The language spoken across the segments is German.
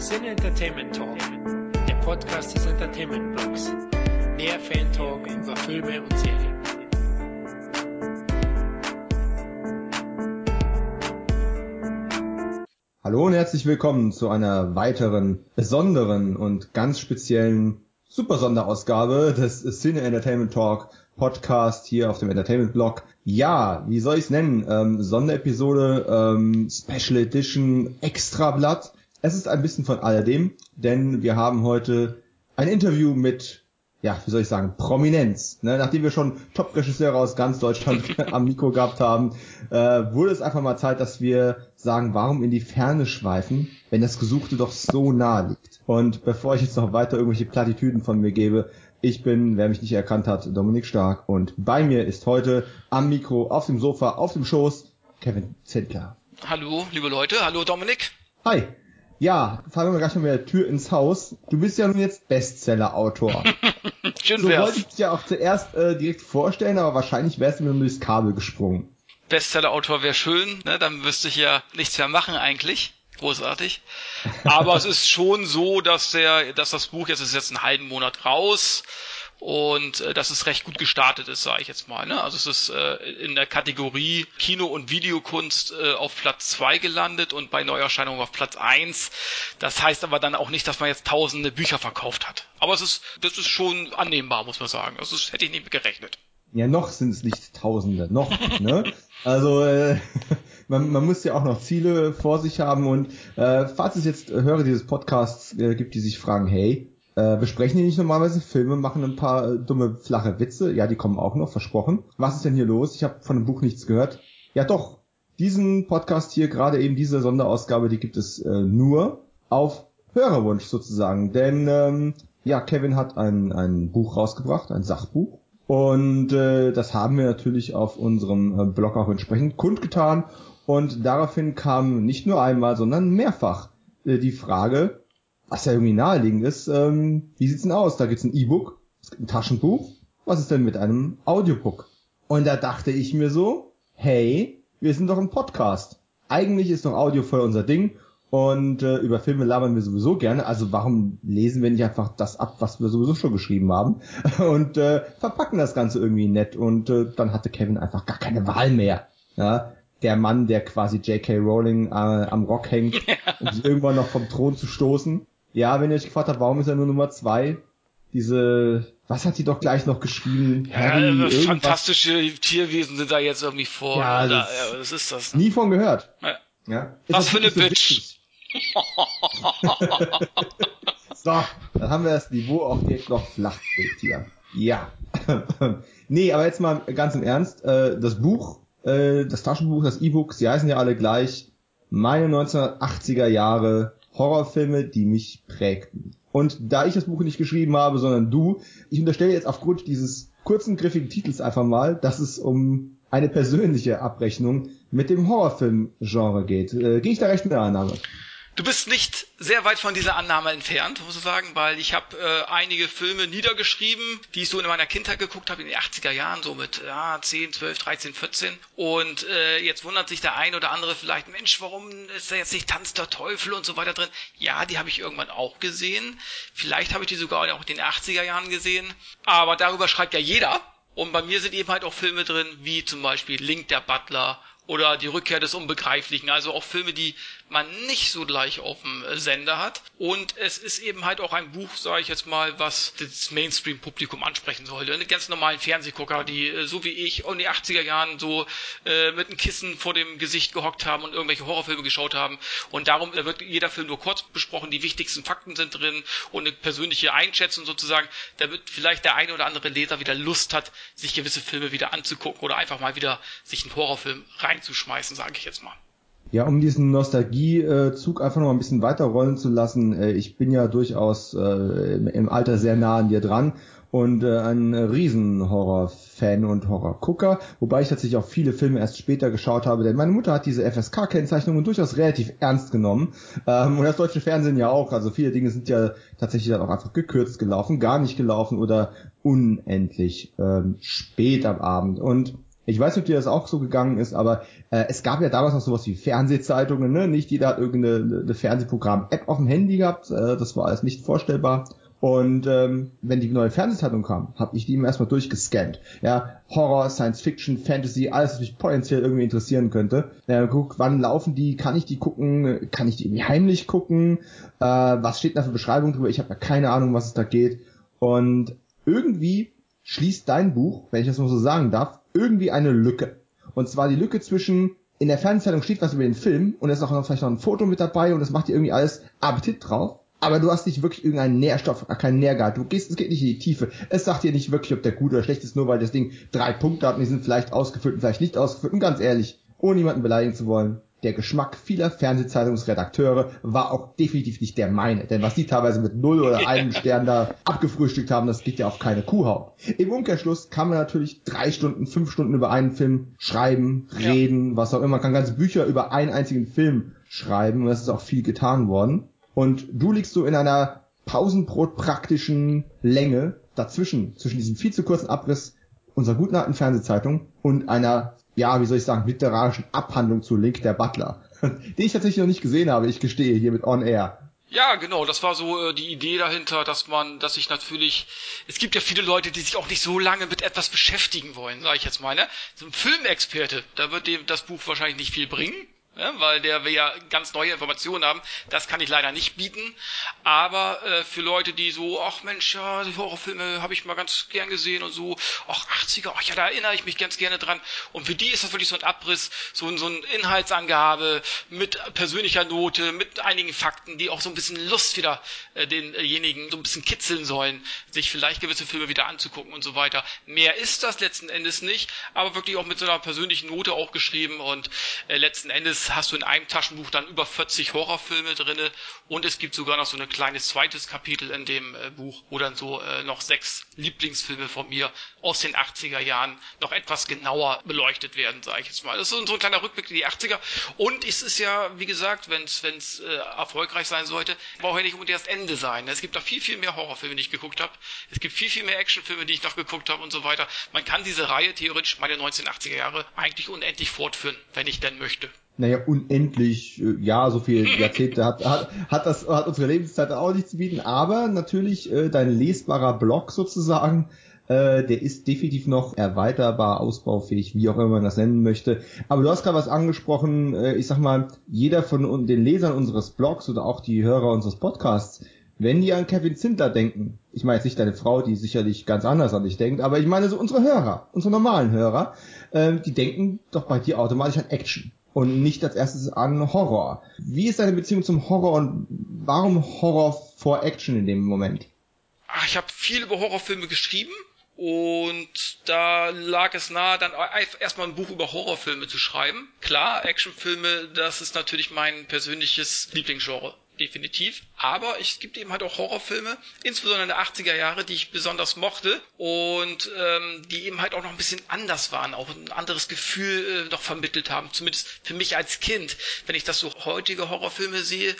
Sin Entertainment Talk, der Podcast des Entertainment Blogs. Mehr Fan Talk über Filme und Serien. Hallo und herzlich willkommen zu einer weiteren, besonderen und ganz speziellen Super Sonderausgabe des Cine Entertainment Talk Podcast hier auf dem Entertainment Blog. Ja, wie soll ich es nennen? Ähm, Sonderepisode, ähm, Special Edition, Extrablatt. Es ist ein bisschen von alledem, denn wir haben heute ein Interview mit, ja, wie soll ich sagen, Prominenz. Ne? Nachdem wir schon Top-Regisseure aus ganz Deutschland am Mikro gehabt haben, äh, wurde es einfach mal Zeit, dass wir sagen, warum in die Ferne schweifen, wenn das Gesuchte doch so nahe liegt. Und bevor ich jetzt noch weiter irgendwelche Plattitüden von mir gebe, ich bin, wer mich nicht erkannt hat, Dominik Stark und bei mir ist heute am Mikro, auf dem Sofa, auf dem Schoß, Kevin Zentler. Hallo, liebe Leute, hallo Dominik. Hi. Ja, fahren wir gleich mal mit der Tür ins Haus. Du bist ja nun jetzt Bestseller-Autor. Schön so wär's. wollte ich dich ja auch zuerst äh, direkt vorstellen, aber wahrscheinlich wärst du mir nur durchs Kabel gesprungen. Bestseller-Autor wäre schön, ne? dann müsste ich ja nichts mehr machen eigentlich. Großartig. Aber es ist schon so, dass der, dass das Buch jetzt ist jetzt einen halben Monat raus und äh, dass es recht gut gestartet ist, sage ich jetzt mal. Ne? Also es ist äh, in der Kategorie Kino- und Videokunst äh, auf Platz zwei gelandet und bei Neuerscheinungen auf Platz eins. Das heißt aber dann auch nicht, dass man jetzt tausende Bücher verkauft hat. Aber es ist, das ist schon annehmbar, muss man sagen. Das ist, hätte ich nicht gerechnet. Ja, noch sind es nicht Tausende, noch, ne? Also äh, man, man muss ja auch noch Ziele vor sich haben und äh, falls es jetzt Hörer dieses Podcasts äh, gibt, die sich fragen, hey, äh, besprechen die nicht normalerweise Filme, machen ein paar äh, dumme, flache Witze? Ja, die kommen auch noch, versprochen. Was ist denn hier los? Ich habe von dem Buch nichts gehört. Ja doch, diesen Podcast hier, gerade eben diese Sonderausgabe, die gibt es äh, nur auf Hörerwunsch sozusagen. Denn ähm, ja, Kevin hat ein, ein Buch rausgebracht, ein Sachbuch. Und äh, das haben wir natürlich auf unserem äh, Blog auch entsprechend kundgetan. Und daraufhin kam nicht nur einmal, sondern mehrfach äh, die Frage, was ja irgendwie naheliegend ist, ähm, wie sieht's denn aus? Da gibt's ein E-Book, es gibt ein Taschenbuch. Was ist denn mit einem Audiobook? Und da dachte ich mir so, hey, wir sind doch ein Podcast. Eigentlich ist doch Audio voll unser Ding. Und äh, über Filme labern wir sowieso gerne. Also warum lesen wir nicht einfach das ab, was wir sowieso schon geschrieben haben? Und äh, verpacken das Ganze irgendwie nett. Und äh, dann hatte Kevin einfach gar keine Wahl mehr. Ja, der Mann, der quasi J.K. Rowling äh, am Rock hängt, um sie irgendwann noch vom Thron zu stoßen. Ja, wenn ihr euch gefragt habt, warum ist er nur Nummer zwei? Diese, was hat die doch gleich noch geschrieben? Ja, Harry, irgendwas. fantastische Tierwesen sind da jetzt irgendwie vor. Ja, oder, das- ja, was ist das? Nie von gehört. Ja. Ja. Was für das eine wirklich Bitch. So, dann haben wir das Niveau auch direkt noch flach gelegt hier. Ja. nee, aber jetzt mal ganz im Ernst. Äh, das Buch, äh, das Taschenbuch, das E-Book, sie heißen ja alle gleich. Meine 1980er Jahre Horrorfilme, die mich prägten. Und da ich das Buch nicht geschrieben habe, sondern du, ich unterstelle jetzt aufgrund dieses kurzen, griffigen Titels einfach mal, dass es um eine persönliche Abrechnung mit dem Horrorfilm-Genre geht. Äh, Gehe ich da recht mit der Annahme? Du bist nicht sehr weit von dieser Annahme entfernt, muss ich sagen, weil ich habe äh, einige Filme niedergeschrieben, die ich so in meiner Kindheit geguckt habe, in den 80er Jahren, so mit ja, 10, 12, 13, 14. Und äh, jetzt wundert sich der ein oder andere vielleicht, Mensch, warum ist da jetzt nicht Tanz der Teufel und so weiter drin? Ja, die habe ich irgendwann auch gesehen. Vielleicht habe ich die sogar auch in den 80er Jahren gesehen. Aber darüber schreibt ja jeder. Und bei mir sind eben halt auch Filme drin, wie zum Beispiel Link der Butler oder Die Rückkehr des Unbegreiflichen. Also auch Filme, die man nicht so gleich auf dem äh, Sender hat. Und es ist eben halt auch ein Buch, sage ich jetzt mal, was das Mainstream-Publikum ansprechen sollte. Die ganz normalen Fernsehgucker, die äh, so wie ich in den 80er Jahren so äh, mit einem Kissen vor dem Gesicht gehockt haben und irgendwelche Horrorfilme geschaut haben. Und darum wird jeder Film nur kurz besprochen. Die wichtigsten Fakten sind drin und eine persönliche Einschätzung sozusagen, damit vielleicht der eine oder andere Leser wieder Lust hat, sich gewisse Filme wieder anzugucken oder einfach mal wieder sich einen Horrorfilm reinzuschmeißen, sage ich jetzt mal. Ja, um diesen Nostalgiezug einfach noch ein bisschen weiter rollen zu lassen, äh, ich bin ja durchaus äh, im Alter sehr nah an dir dran und äh, ein riesen Horror-Fan und Horror-Gucker, wobei ich tatsächlich auch viele Filme erst später geschaut habe, denn meine Mutter hat diese FSK-Kennzeichnungen durchaus relativ ernst genommen ähm, und das deutsche Fernsehen ja auch, also viele Dinge sind ja tatsächlich dann auch einfach gekürzt gelaufen, gar nicht gelaufen oder unendlich ähm, spät am Abend. Und Ich weiß nicht, ob dir das auch so gegangen ist, aber äh, es gab ja damals noch sowas wie Fernsehzeitungen, ne? Nicht jeder hat irgendeine Fernsehprogramm-App auf dem Handy gehabt, äh, das war alles nicht vorstellbar. Und ähm, wenn die neue Fernsehzeitung kam, habe ich die immer erstmal durchgescannt. Ja, Horror, Science Fiction, Fantasy, alles, was mich potenziell irgendwie interessieren könnte. Ja, guck, wann laufen die? Kann ich die gucken? Kann ich die irgendwie heimlich gucken? Äh, was steht da für Beschreibung drüber? Ich habe ja keine Ahnung, was es da geht. Und irgendwie schließt dein Buch, wenn ich das mal so sagen darf, irgendwie eine Lücke. Und zwar die Lücke zwischen in der Fernsehzeitung steht was über den Film und es ist auch noch vielleicht noch ein Foto mit dabei und das macht dir irgendwie alles Appetit drauf aber du hast nicht wirklich irgendeinen Nährstoff, keinen Nährgehalt. Du gehst, es geht nicht in die Tiefe. Es sagt dir nicht wirklich, ob der gut oder schlecht ist, nur weil das Ding drei Punkte hat und die sind vielleicht ausgefüllt und vielleicht nicht ausgefüllt. Und ganz ehrlich, ohne jemanden beleidigen zu wollen, der Geschmack vieler Fernsehzeitungsredakteure war auch definitiv nicht der meine. Denn was die teilweise mit null oder einem Stern da abgefrühstückt haben, das geht ja auf keine Kuhhaut. Im Umkehrschluss kann man natürlich drei Stunden, fünf Stunden über einen Film schreiben, reden, ja. was auch immer. Man kann ganze Bücher über einen einzigen Film schreiben und das ist auch viel getan worden. Und du liegst so in einer Pausenbrot-praktischen Länge dazwischen, zwischen diesem viel zu kurzen Abriss unserer guten alten Fernsehzeitung und einer, ja, wie soll ich sagen, literarischen Abhandlung zu Link der Butler, die ich tatsächlich noch nicht gesehen habe, ich gestehe, hier mit On Air. Ja, genau, das war so äh, die Idee dahinter, dass man, dass ich natürlich, es gibt ja viele Leute, die sich auch nicht so lange mit etwas beschäftigen wollen, sage ich jetzt mal, ne? So ein Filmexperte, da wird dem das Buch wahrscheinlich nicht viel bringen, ja, weil der will ja ganz neue Informationen haben. Das kann ich leider nicht bieten. Aber äh, für Leute, die so, ach Mensch, ja, die Horrorfilme habe ich mal ganz gern gesehen und so, ach 80er, ach ja, da erinnere ich mich ganz gerne dran. Und für die ist das wirklich so ein Abriss, so, so eine Inhaltsangabe mit persönlicher Note, mit einigen Fakten, die auch so ein bisschen Lust wieder äh, denjenigen so ein bisschen kitzeln sollen, sich vielleicht gewisse Filme wieder anzugucken und so weiter. Mehr ist das letzten Endes nicht, aber wirklich auch mit so einer persönlichen Note auch geschrieben und äh, letzten Endes hast du in einem Taschenbuch dann über 40 Horrorfilme drinne und es gibt sogar noch so ein kleines zweites Kapitel in dem äh, Buch, wo dann so äh, noch sechs Lieblingsfilme von mir aus den 80er Jahren noch etwas genauer beleuchtet werden, sage ich jetzt mal. Das ist so ein kleiner Rückblick in die 80er und es ist ja, wie gesagt, wenn es äh, erfolgreich sein sollte, braucht ja nicht unbedingt das Ende sein. Es gibt noch viel, viel mehr Horrorfilme, die ich geguckt habe. Es gibt viel, viel mehr Actionfilme, die ich noch geguckt habe und so weiter. Man kann diese Reihe theoretisch meine 1980er Jahre eigentlich unendlich fortführen, wenn ich denn möchte naja, unendlich, äh, ja, so viele Jahrzehnte hat, hat, hat das, hat unsere Lebenszeit auch nicht zu bieten, aber natürlich äh, dein lesbarer Blog sozusagen, äh, der ist definitiv noch erweiterbar, ausbaufähig, wie auch immer man das nennen möchte. Aber du hast gerade was angesprochen, äh, ich sag mal, jeder von den Lesern unseres Blogs oder auch die Hörer unseres Podcasts, wenn die an Kevin Zindler denken, ich meine jetzt nicht deine Frau, die sicherlich ganz anders an dich denkt, aber ich meine so unsere Hörer, unsere normalen Hörer, äh, die denken doch bei dir automatisch an Action und nicht als erstes an Horror. Wie ist deine Beziehung zum Horror und warum Horror vor Action in dem Moment? Ach, ich habe viel über Horrorfilme geschrieben und da lag es nahe, dann erstmal ein Buch über Horrorfilme zu schreiben. Klar, Actionfilme, das ist natürlich mein persönliches Lieblingsgenre definitiv. Aber es gibt eben halt auch Horrorfilme, insbesondere in der 80er Jahre, die ich besonders mochte und ähm, die eben halt auch noch ein bisschen anders waren, auch ein anderes Gefühl äh, noch vermittelt haben, zumindest für mich als Kind. Wenn ich das so heutige Horrorfilme sehe,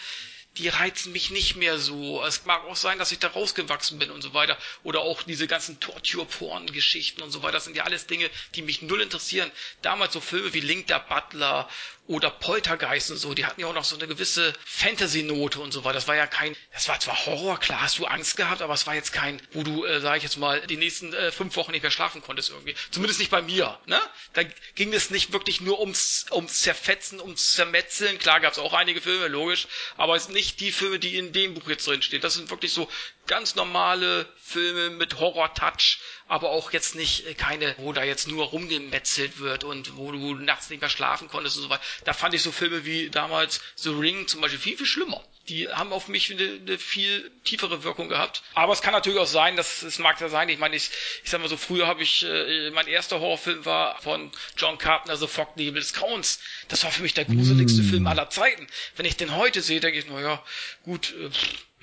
die reizen mich nicht mehr so. Es mag auch sein, dass ich da rausgewachsen bin und so weiter. Oder auch diese ganzen Torture-Porn-Geschichten und so weiter. Das sind ja alles Dinge, die mich null interessieren. Damals so Filme wie Link der Butler oder Poltergeist und so, die hatten ja auch noch so eine gewisse Fantasy-Note und so weiter. Das war ja kein, das war zwar Horror, klar hast du Angst gehabt, aber es war jetzt kein, wo du, äh, sag ich jetzt mal, die nächsten äh, fünf Wochen nicht mehr schlafen konntest irgendwie. Zumindest nicht bei mir, ne? Da ging es nicht wirklich nur ums, ums Zerfetzen, ums Zermetzeln. Klar gab es auch einige Filme, logisch, aber es ist nicht die Filme, die in dem Buch jetzt drin stehen. Das sind wirklich so ganz normale Filme mit Horror-Touch, aber auch jetzt nicht äh, keine, wo da jetzt nur rumgemetzelt wird und wo du nachts nicht mehr schlafen konntest und so weiter. Da fand ich so Filme wie damals The Ring zum Beispiel viel, viel schlimmer. Die haben auf mich eine, eine viel tiefere Wirkung gehabt. Aber es kann natürlich auch sein, dass es mag ja sein. Ich meine, ich, ich sag mal so, früher habe ich, äh, mein erster Horrorfilm war von John Carpenter, The Fog Nebel des Grauens. Das war für mich der gruseligste mm. Film aller Zeiten. Wenn ich den heute sehe, denke ich, naja, gut, äh,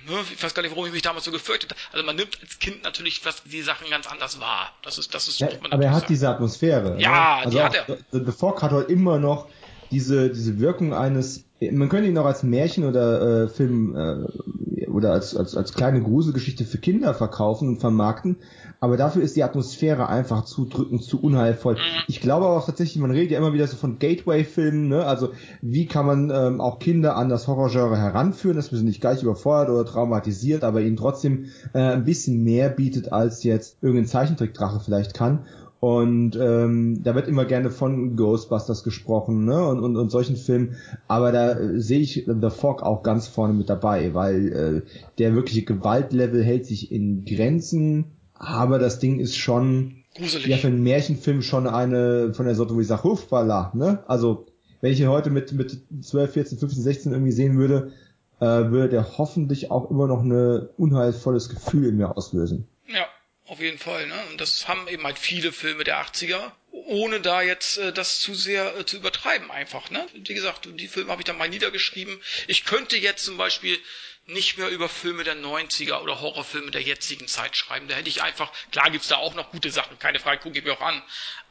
Ne, ich weiß gar nicht, warum ich mich damals so gefürchtet habe. Also man nimmt als Kind natürlich was, die Sachen ganz anders wahr. Das ist, das ist, ja, aber er hat sagen. diese Atmosphäre. Ja, ne? also die hat er. The, The Fog hat heute immer noch diese, diese Wirkung eines, man könnte ihn noch als Märchen oder äh, Film äh, oder als, als, als kleine Gruselgeschichte für Kinder verkaufen und vermarkten, aber dafür ist die Atmosphäre einfach zu drückend, zu unheilvoll. Ich glaube auch tatsächlich, man redet ja immer wieder so von Gateway-Filmen, ne? also wie kann man ähm, auch Kinder an das Horrorgenre heranführen, dass man sie nicht gleich überfordert oder traumatisiert, aber ihnen trotzdem äh, ein bisschen mehr bietet, als jetzt irgendein Zeichentrickdrache vielleicht kann. Und ähm, da wird immer gerne von Ghostbusters gesprochen, ne? Und, und, und solchen Filmen. Aber da äh, sehe ich The Fog auch ganz vorne mit dabei, weil äh, der wirkliche Gewaltlevel hält sich in Grenzen, aber das Ding ist schon Gruselig. ja für einen Märchenfilm schon eine von der Sorte, wo ich sage, Hufballa, ne? Also wenn ich ihn heute mit mit 12, 14, 15, 16 irgendwie sehen würde, äh, würde der hoffentlich auch immer noch ein unheilvolles Gefühl in mir auslösen. Auf jeden Fall, ne? Und das haben eben halt viele Filme der 80er, ohne da jetzt äh, das zu sehr äh, zu übertreiben einfach, ne? Wie gesagt, die Filme habe ich dann mal niedergeschrieben. Ich könnte jetzt zum Beispiel nicht mehr über Filme der 90er oder Horrorfilme der jetzigen Zeit schreiben. Da hätte ich einfach, klar gibt's da auch noch gute Sachen, keine Frage, gucke ich mir auch an.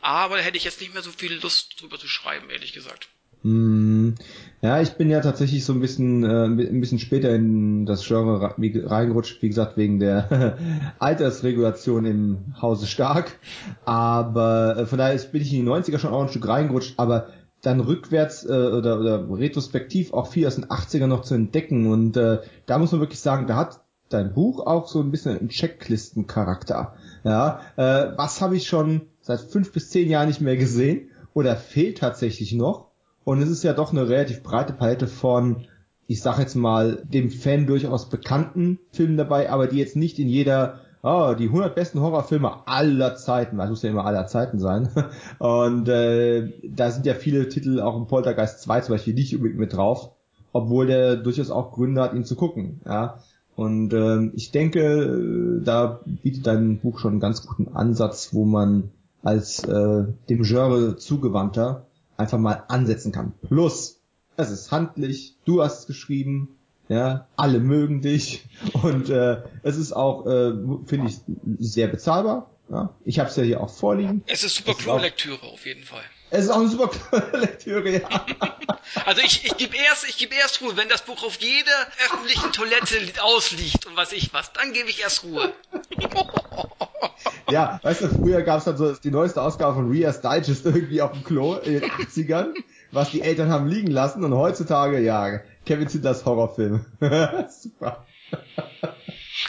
Aber da hätte ich jetzt nicht mehr so viel Lust drüber zu schreiben, ehrlich gesagt. Hm. Ja, ich bin ja tatsächlich so ein bisschen äh, ein bisschen später in das Genre reingerutscht, wie gesagt, wegen der Altersregulation im Hause Stark. Aber äh, von daher bin ich in die 90er schon auch ein Stück reingerutscht, aber dann rückwärts äh, oder, oder retrospektiv auch viel aus den 80er noch zu entdecken. Und äh, da muss man wirklich sagen, da hat dein Buch auch so ein bisschen einen Checklistencharakter. Ja, äh, was habe ich schon seit fünf bis zehn Jahren nicht mehr gesehen oder fehlt tatsächlich noch? Und es ist ja doch eine relativ breite Palette von, ich sag jetzt mal, dem Fan durchaus bekannten Filmen dabei, aber die jetzt nicht in jeder, oh, die 100 besten Horrorfilme aller Zeiten, das muss ja immer aller Zeiten sein. Und äh, da sind ja viele Titel auch im Poltergeist 2 zum Beispiel nicht unbedingt mit drauf, obwohl der durchaus auch Gründe hat, ihn zu gucken. Ja. Und ähm, ich denke, da bietet dein Buch schon einen ganz guten Ansatz, wo man als äh, dem Genre zugewandter einfach mal ansetzen kann. Plus, es ist handlich, du hast es geschrieben, ja, alle mögen dich und äh, es ist auch, äh, finde ich, sehr bezahlbar. Ja. Ich habe es ja hier auch vorliegen. Es ist super Klo-Lektüre auf jeden Fall. Es ist auch eine super Lektüre, ja. Also ich, ich gebe erst, ich gebe erst Ruhe, wenn das Buch auf jeder öffentlichen Toilette ausliegt und was ich was, dann gebe ich erst Ruhe. Ja, weißt du, früher gab es dann so die neueste Ausgabe von Rias Digest irgendwie auf dem Klo in den 80ern, was die Eltern haben liegen lassen und heutzutage, ja, Kevin Zindlers Horrorfilm. Super.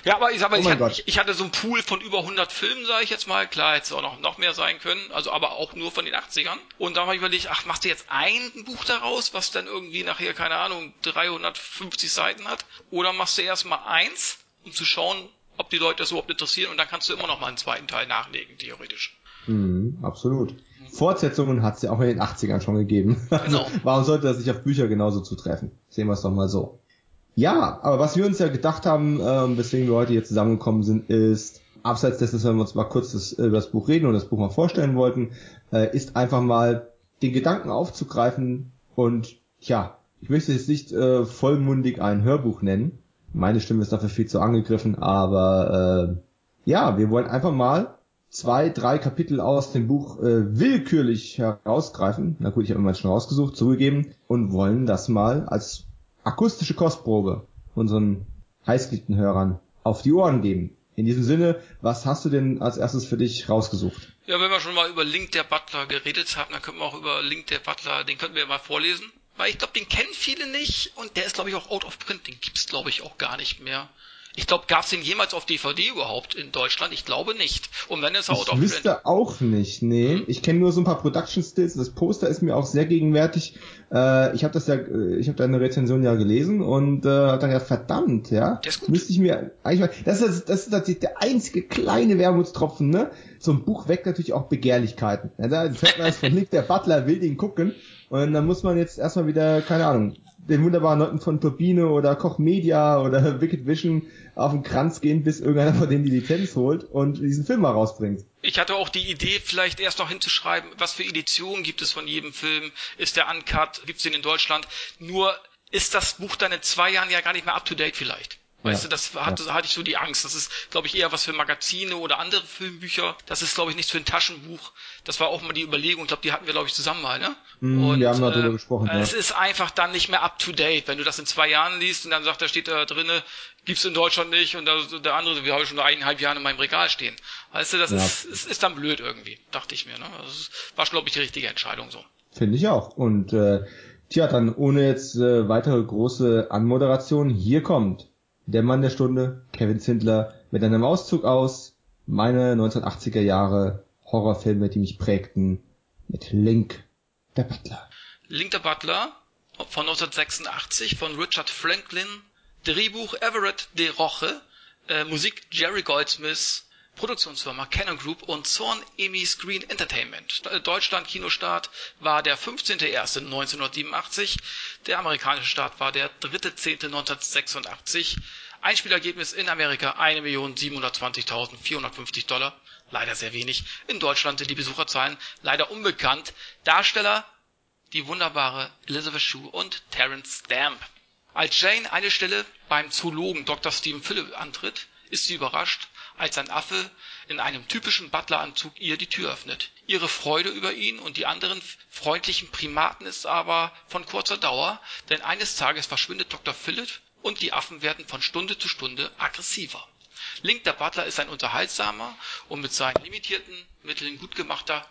Ja, aber ich sag mal, oh ich, hatte, ich, hatte so einen Pool von über 100 Filmen, sage ich jetzt mal. Klar, hätte es auch noch, noch mehr sein können, also aber auch nur von den 80ern. Und da habe ich überlegt, ach, machst du jetzt ein Buch daraus, was dann irgendwie nachher, keine Ahnung, 350 Seiten hat? Oder machst du erstmal eins, um zu schauen, ob die Leute das überhaupt interessieren und dann kannst du immer noch mal einen zweiten Teil nachlegen, theoretisch. Mhm, absolut. Fortsetzungen hat es ja auch in den 80ern schon gegeben. Also, genau. warum sollte das nicht auf Bücher genauso zutreffen? Sehen wir es doch mal so. Ja, aber was wir uns ja gedacht haben, äh, weswegen wir heute hier zusammengekommen sind, ist, abseits dessen, wenn wir uns mal kurz das, über das Buch reden und das Buch mal vorstellen wollten, äh, ist einfach mal den Gedanken aufzugreifen und, ja, ich möchte jetzt nicht äh, vollmundig ein Hörbuch nennen, meine Stimme ist dafür viel zu angegriffen, aber äh, ja, wir wollen einfach mal zwei, drei Kapitel aus dem Buch äh, willkürlich herausgreifen. Na gut, ich habe immer schon rausgesucht, zugegeben und wollen das mal als akustische Kostprobe unseren heißgeliebten Hörern auf die Ohren geben. In diesem Sinne, was hast du denn als erstes für dich rausgesucht? Ja, wenn wir schon mal über Link der Butler geredet haben, dann können wir auch über Link der Butler, den könnten wir mal vorlesen. Weil ich glaube, den kennen viele nicht und der ist, glaube ich, auch out of print. Den gibt's, glaube ich, auch gar nicht mehr. Ich glaube, gab's den jemals auf DVD überhaupt in Deutschland? Ich glaube nicht. Und wenn es out of. Ich wüsste auch nicht, nee. Hm. Ich kenne nur so ein paar Production Stills. Das Poster ist mir auch sehr gegenwärtig. Äh, ich habe das ja, äh, ich habe deine Rezension ja gelesen und äh, habe dann ja verdammt, ja. Der ist gut. Müsste ich mir eigentlich mal. Das ist, das ist tatsächlich der einzige kleine Wermutstropfen, ne? So ein Buch weckt natürlich auch Begehrlichkeiten. Ja, da hört man von Nick, der Butler will den gucken. Und dann muss man jetzt erstmal wieder, keine Ahnung, den wunderbaren Leuten von Turbine oder Koch Media oder Wicked Vision auf den Kranz gehen, bis irgendeiner von denen die Lizenz holt und diesen Film mal rausbringt. Ich hatte auch die Idee, vielleicht erst noch hinzuschreiben, was für Editionen gibt es von jedem Film? Ist der Uncut? Gibt es den in Deutschland? Nur ist das Buch dann in zwei Jahren ja gar nicht mehr up to date vielleicht. Weißt ja. du, das hatte, ja. hatte ich so die Angst. Das ist, glaube ich, eher was für Magazine oder andere Filmbücher. Das ist, glaube ich, nichts für ein Taschenbuch. Das war auch mal die Überlegung. Ich glaube, die hatten wir, glaube ich, zusammen mal, ne? Mm, und, wir haben äh, darüber gesprochen. Äh, ja. Es ist einfach dann nicht mehr up to date. Wenn du das in zwei Jahren liest und dann sagt, da steht da drinne, gibt's in Deutschland nicht und der andere, wir haben schon eineinhalb Jahre in meinem Regal stehen. Weißt du, das ist, ist, ist dann blöd irgendwie, dachte ich mir. Ne? Das war, glaube ich, die richtige Entscheidung so. Finde ich auch. Und äh, tja, dann ohne jetzt äh, weitere große Anmoderation, hier kommt der Mann der Stunde, Kevin Zindler, mit einem Auszug aus meine 1980er Jahre Horrorfilme, die mich prägten, mit Link der Butler. Link der Butler von 1986 von Richard Franklin, Drehbuch Everett de Roche, äh, Musik Jerry Goldsmith, Produktionsfirma Canon Group und Zorn Emi Screen Entertainment. Deutschland Kinostart war der 15.01.1987, der amerikanische Start war der 3.10.1986. Einspielergebnis in Amerika 1.720.450 Dollar, leider sehr wenig. In Deutschland sind die Besucherzahlen leider unbekannt. Darsteller die wunderbare Elizabeth Shue und Terence Stamp. Als Jane eine Stelle beim Zoologen Dr. Stephen Phillip antritt, ist sie überrascht, als ein Affe in einem typischen Butleranzug ihr die Tür öffnet. Ihre Freude über ihn und die anderen freundlichen Primaten ist aber von kurzer Dauer, denn eines Tages verschwindet Dr. Philipp und die Affen werden von Stunde zu Stunde aggressiver. Link der Butler ist ein unterhaltsamer und mit seinen limitierten Mitteln gut gemachter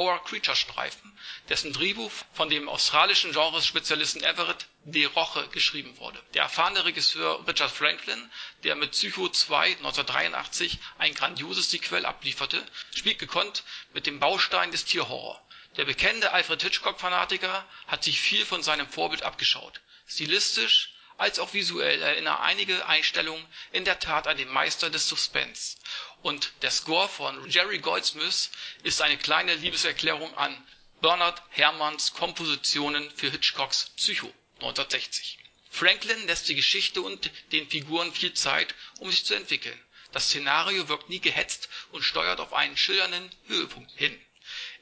Horror-Creature-Streifen, dessen Drehbuch von dem australischen Genrespezialisten Everett de Roche geschrieben wurde. Der erfahrene Regisseur Richard Franklin, der mit Psycho 2 1983 ein grandioses Sequel ablieferte, spielt gekonnt mit dem Baustein des Tierhorror. Der bekennende Alfred Hitchcock-Fanatiker hat sich viel von seinem Vorbild abgeschaut. Stilistisch als auch visuell erinnern einige Einstellungen in der Tat an den Meister des Suspense und der Score von Jerry Goldsmith ist eine kleine Liebeserklärung an Bernard Herrmanns Kompositionen für Hitchcocks Psycho (1960). Franklin lässt die Geschichte und den Figuren viel Zeit, um sich zu entwickeln. Das Szenario wirkt nie gehetzt und steuert auf einen schillernden Höhepunkt hin.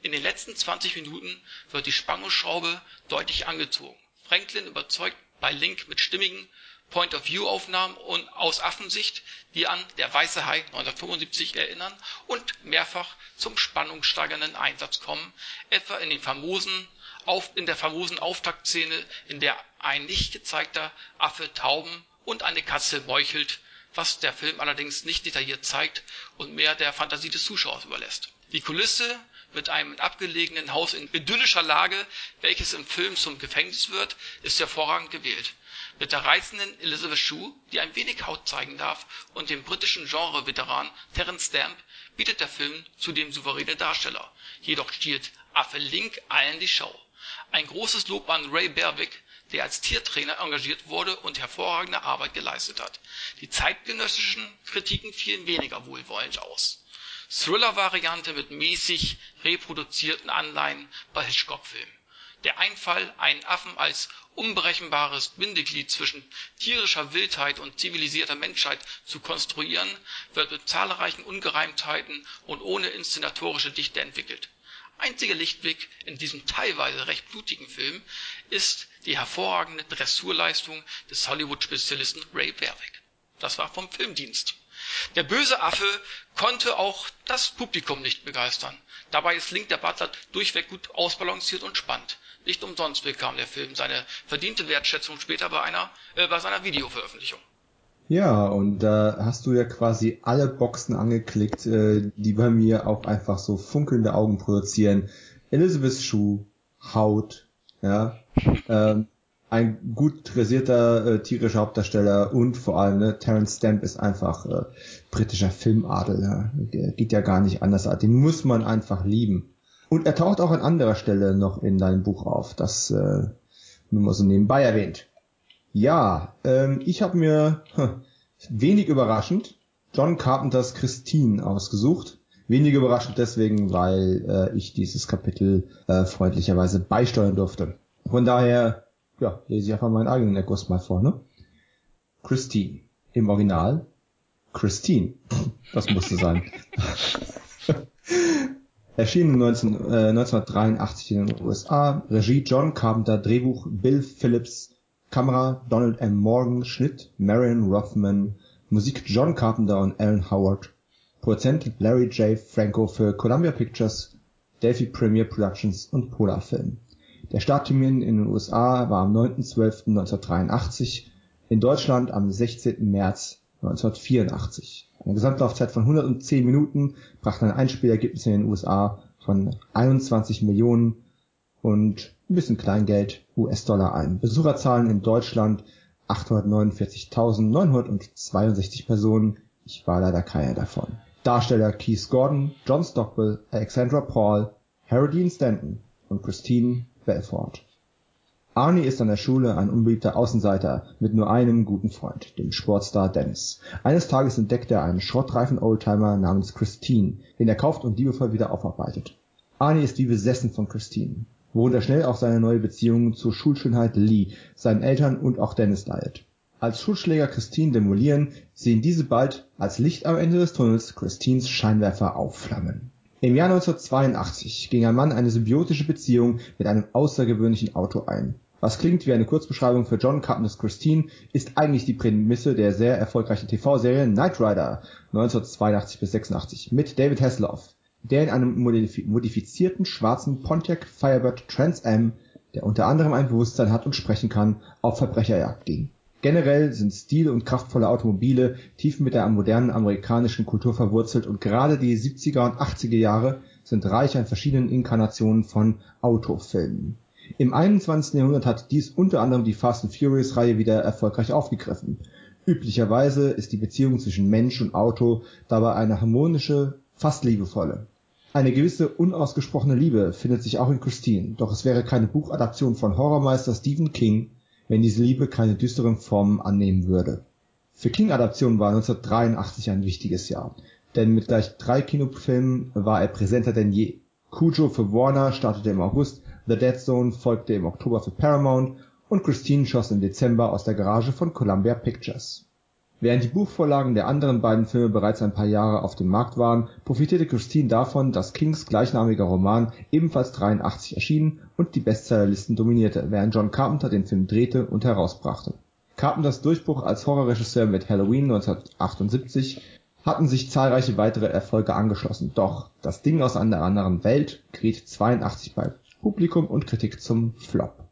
In den letzten 20 Minuten wird die Spannungsschraube deutlich angezogen. Franklin überzeugt bei Link mit stimmigen Point-of-View-Aufnahmen aus Affensicht, die an Der weiße Hai (1975) erinnern und mehrfach zum spannungssteigernden Einsatz kommen, etwa in der famosen Auftaktszene, in der ein nicht gezeigter Affe Tauben und eine Katze meuchelt, was der Film allerdings nicht detailliert zeigt und mehr der Fantasie des Zuschauers überlässt. Die Kulisse mit einem abgelegenen Haus in idyllischer Lage, welches im Film zum Gefängnis wird, ist hervorragend gewählt mit der reizenden Elizabeth Shue, die ein wenig Haut zeigen darf, und dem britischen Genre-Veteran Terence Stamp bietet der Film zudem souveräne Darsteller. Jedoch stiehlt Affe Link allen die Show. Ein großes Lob an Ray Berwick, der als Tiertrainer engagiert wurde und hervorragende Arbeit geleistet hat. Die zeitgenössischen Kritiken fielen weniger wohlwollend aus. Thriller-Variante mit mäßig reproduzierten Anleihen bei Hitchcock-Filmen der Einfall, einen Affen als unberechenbares Bindeglied zwischen tierischer Wildheit und zivilisierter Menschheit zu konstruieren, wird mit zahlreichen Ungereimtheiten und ohne inszenatorische Dichte entwickelt. Einziger Lichtblick in diesem teilweise recht blutigen Film ist die hervorragende Dressurleistung des Hollywood-Spezialisten Ray Berwick. Das war vom Filmdienst. Der böse Affe konnte auch das Publikum nicht begeistern. Dabei ist Link der Butler durchweg gut ausbalanciert und spannend. Nicht umsonst bekam der Film seine verdiente Wertschätzung später bei einer äh, bei seiner Videoveröffentlichung. Ja, und da hast du ja quasi alle Boxen angeklickt, äh, die bei mir auch einfach so funkelnde Augen produzieren. Elizabeth Shue, Haut, ja, ähm, ein gut dressierter äh, tierischer Hauptdarsteller und vor allem ne, Terence Stamp ist einfach äh, britischer Filmadel. Ja. Der geht ja gar nicht anders. Den muss man einfach lieben. Und er taucht auch an anderer Stelle noch in deinem Buch auf. Das äh, nur mal so nebenbei erwähnt. Ja, ähm, ich habe mir hm, wenig überraschend John Carpenters Christine ausgesucht. Wenig überraschend deswegen, weil äh, ich dieses Kapitel äh, freundlicherweise beisteuern durfte. Von daher, ja, lese ich einfach meinen eigenen Erguss mal vor, ne? Christine. Im Original Christine. Das musste sein. Erschien 19, äh, 1983 in den USA. Regie John Carpenter, Drehbuch Bill Phillips, Kamera Donald M. Morgan, Schnitt Marion Rothman, Musik John Carpenter und Alan Howard, Produzent Larry J. Franco für Columbia Pictures, Delphi Premiere Productions und Polar Film. Der Starttermin in den USA war am 9.12.1983, in Deutschland am 16. März 1984. Eine Gesamtlaufzeit von 110 Minuten brachte ein Einspielergebnis in den USA von 21 Millionen und ein bisschen Kleingeld US-Dollar ein. Besucherzahlen in Deutschland 849.962 Personen. Ich war leider keiner davon. Darsteller Keith Gordon, John Stockwell, Alexandra Paul, Harry Dean Stanton und Christine Belfort. Arnie ist an der Schule ein unbeliebter Außenseiter mit nur einem guten Freund, dem Sportstar Dennis. Eines Tages entdeckt er einen schrottreifen Oldtimer namens Christine, den er kauft und liebevoll wieder aufarbeitet. Arnie ist wie besessen von Christine, worunter schnell auch seine neue Beziehung zur Schulschönheit Lee, seinen Eltern und auch Dennis leidet. Als Schulschläger Christine demolieren, sehen diese bald als Licht am Ende des Tunnels Christines Scheinwerfer aufflammen. Im Jahr 1982 ging ein Mann eine symbiotische Beziehung mit einem außergewöhnlichen Auto ein. Was klingt wie eine Kurzbeschreibung für John Carpenters Christine, ist eigentlich die Prämisse der sehr erfolgreichen TV-Serie Knight Rider 1982 bis 86 mit David Hasselhoff, der in einem modifizierten schwarzen Pontiac Firebird Trans Am, der unter anderem ein Bewusstsein hat und sprechen kann, auf Verbrecherjagd ging Generell sind Stil und kraftvolle Automobile tief mit der modernen amerikanischen Kultur verwurzelt und gerade die 70er und 80er Jahre sind reich an verschiedenen Inkarnationen von Autofilmen. Im 21. Jahrhundert hat dies unter anderem die Fast and Furious Reihe wieder erfolgreich aufgegriffen. Üblicherweise ist die Beziehung zwischen Mensch und Auto dabei eine harmonische, fast liebevolle. Eine gewisse unausgesprochene Liebe findet sich auch in Christine, doch es wäre keine Buchadaption von Horrormeister Stephen King wenn diese Liebe keine düsteren Formen annehmen würde. Für King-Adaptionen war 1983 ein wichtiges Jahr, denn mit gleich drei Kinofilmen war er präsenter denn je. Cujo für Warner startete im August, The Dead Zone folgte im Oktober für Paramount und Christine schoss im Dezember aus der Garage von Columbia Pictures Während die Buchvorlagen der anderen beiden Filme bereits ein paar Jahre auf dem Markt waren, profitierte Christine davon, dass Kings gleichnamiger Roman ebenfalls 83 erschienen und die Bestsellerlisten dominierte, während John Carpenter den Film drehte und herausbrachte. Carpenters Durchbruch als Horrorregisseur mit Halloween 1978 hatten sich zahlreiche weitere Erfolge angeschlossen, doch Das Ding aus einer anderen Welt geriet 82 bei Publikum und Kritik zum Flop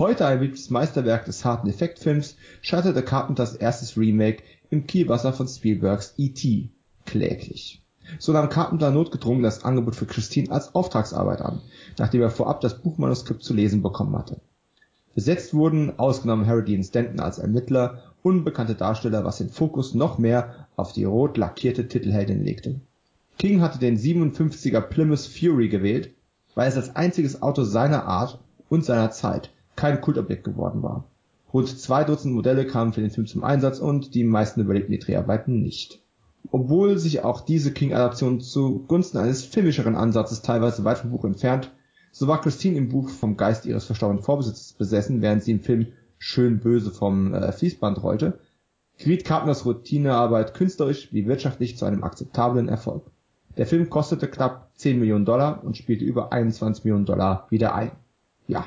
Heute ein beliebtes Meisterwerk des harten Effektfilms, scheiterte Carpenters erstes Remake im Kielwasser von Spielbergs E.T. kläglich. So nahm Carpenter notgedrungen das Angebot für Christine als Auftragsarbeit an, nachdem er vorab das Buchmanuskript zu lesen bekommen hatte. Besetzt wurden, ausgenommen Harry Dean Stanton als Ermittler, unbekannte Darsteller, was den Fokus noch mehr auf die rot lackierte Titelheldin legte. King hatte den 57er Plymouth Fury gewählt, weil es als einziges Auto seiner Art und seiner Zeit kein Kultobjekt geworden war. Rund zwei Dutzend Modelle kamen für den Film zum Einsatz und die meisten überlebten die Dreharbeiten nicht. Obwohl sich auch diese King-Adaption zugunsten eines filmischeren Ansatzes teilweise weit vom Buch entfernt, so war Christine im Buch vom Geist ihres verstorbenen Vorbesitzers besessen, während sie im Film schön böse vom äh, Fließband rollte, geriet Carpenters Routinearbeit künstlerisch wie wirtschaftlich zu einem akzeptablen Erfolg. Der Film kostete knapp 10 Millionen Dollar und spielte über 21 Millionen Dollar wieder ein. Ja,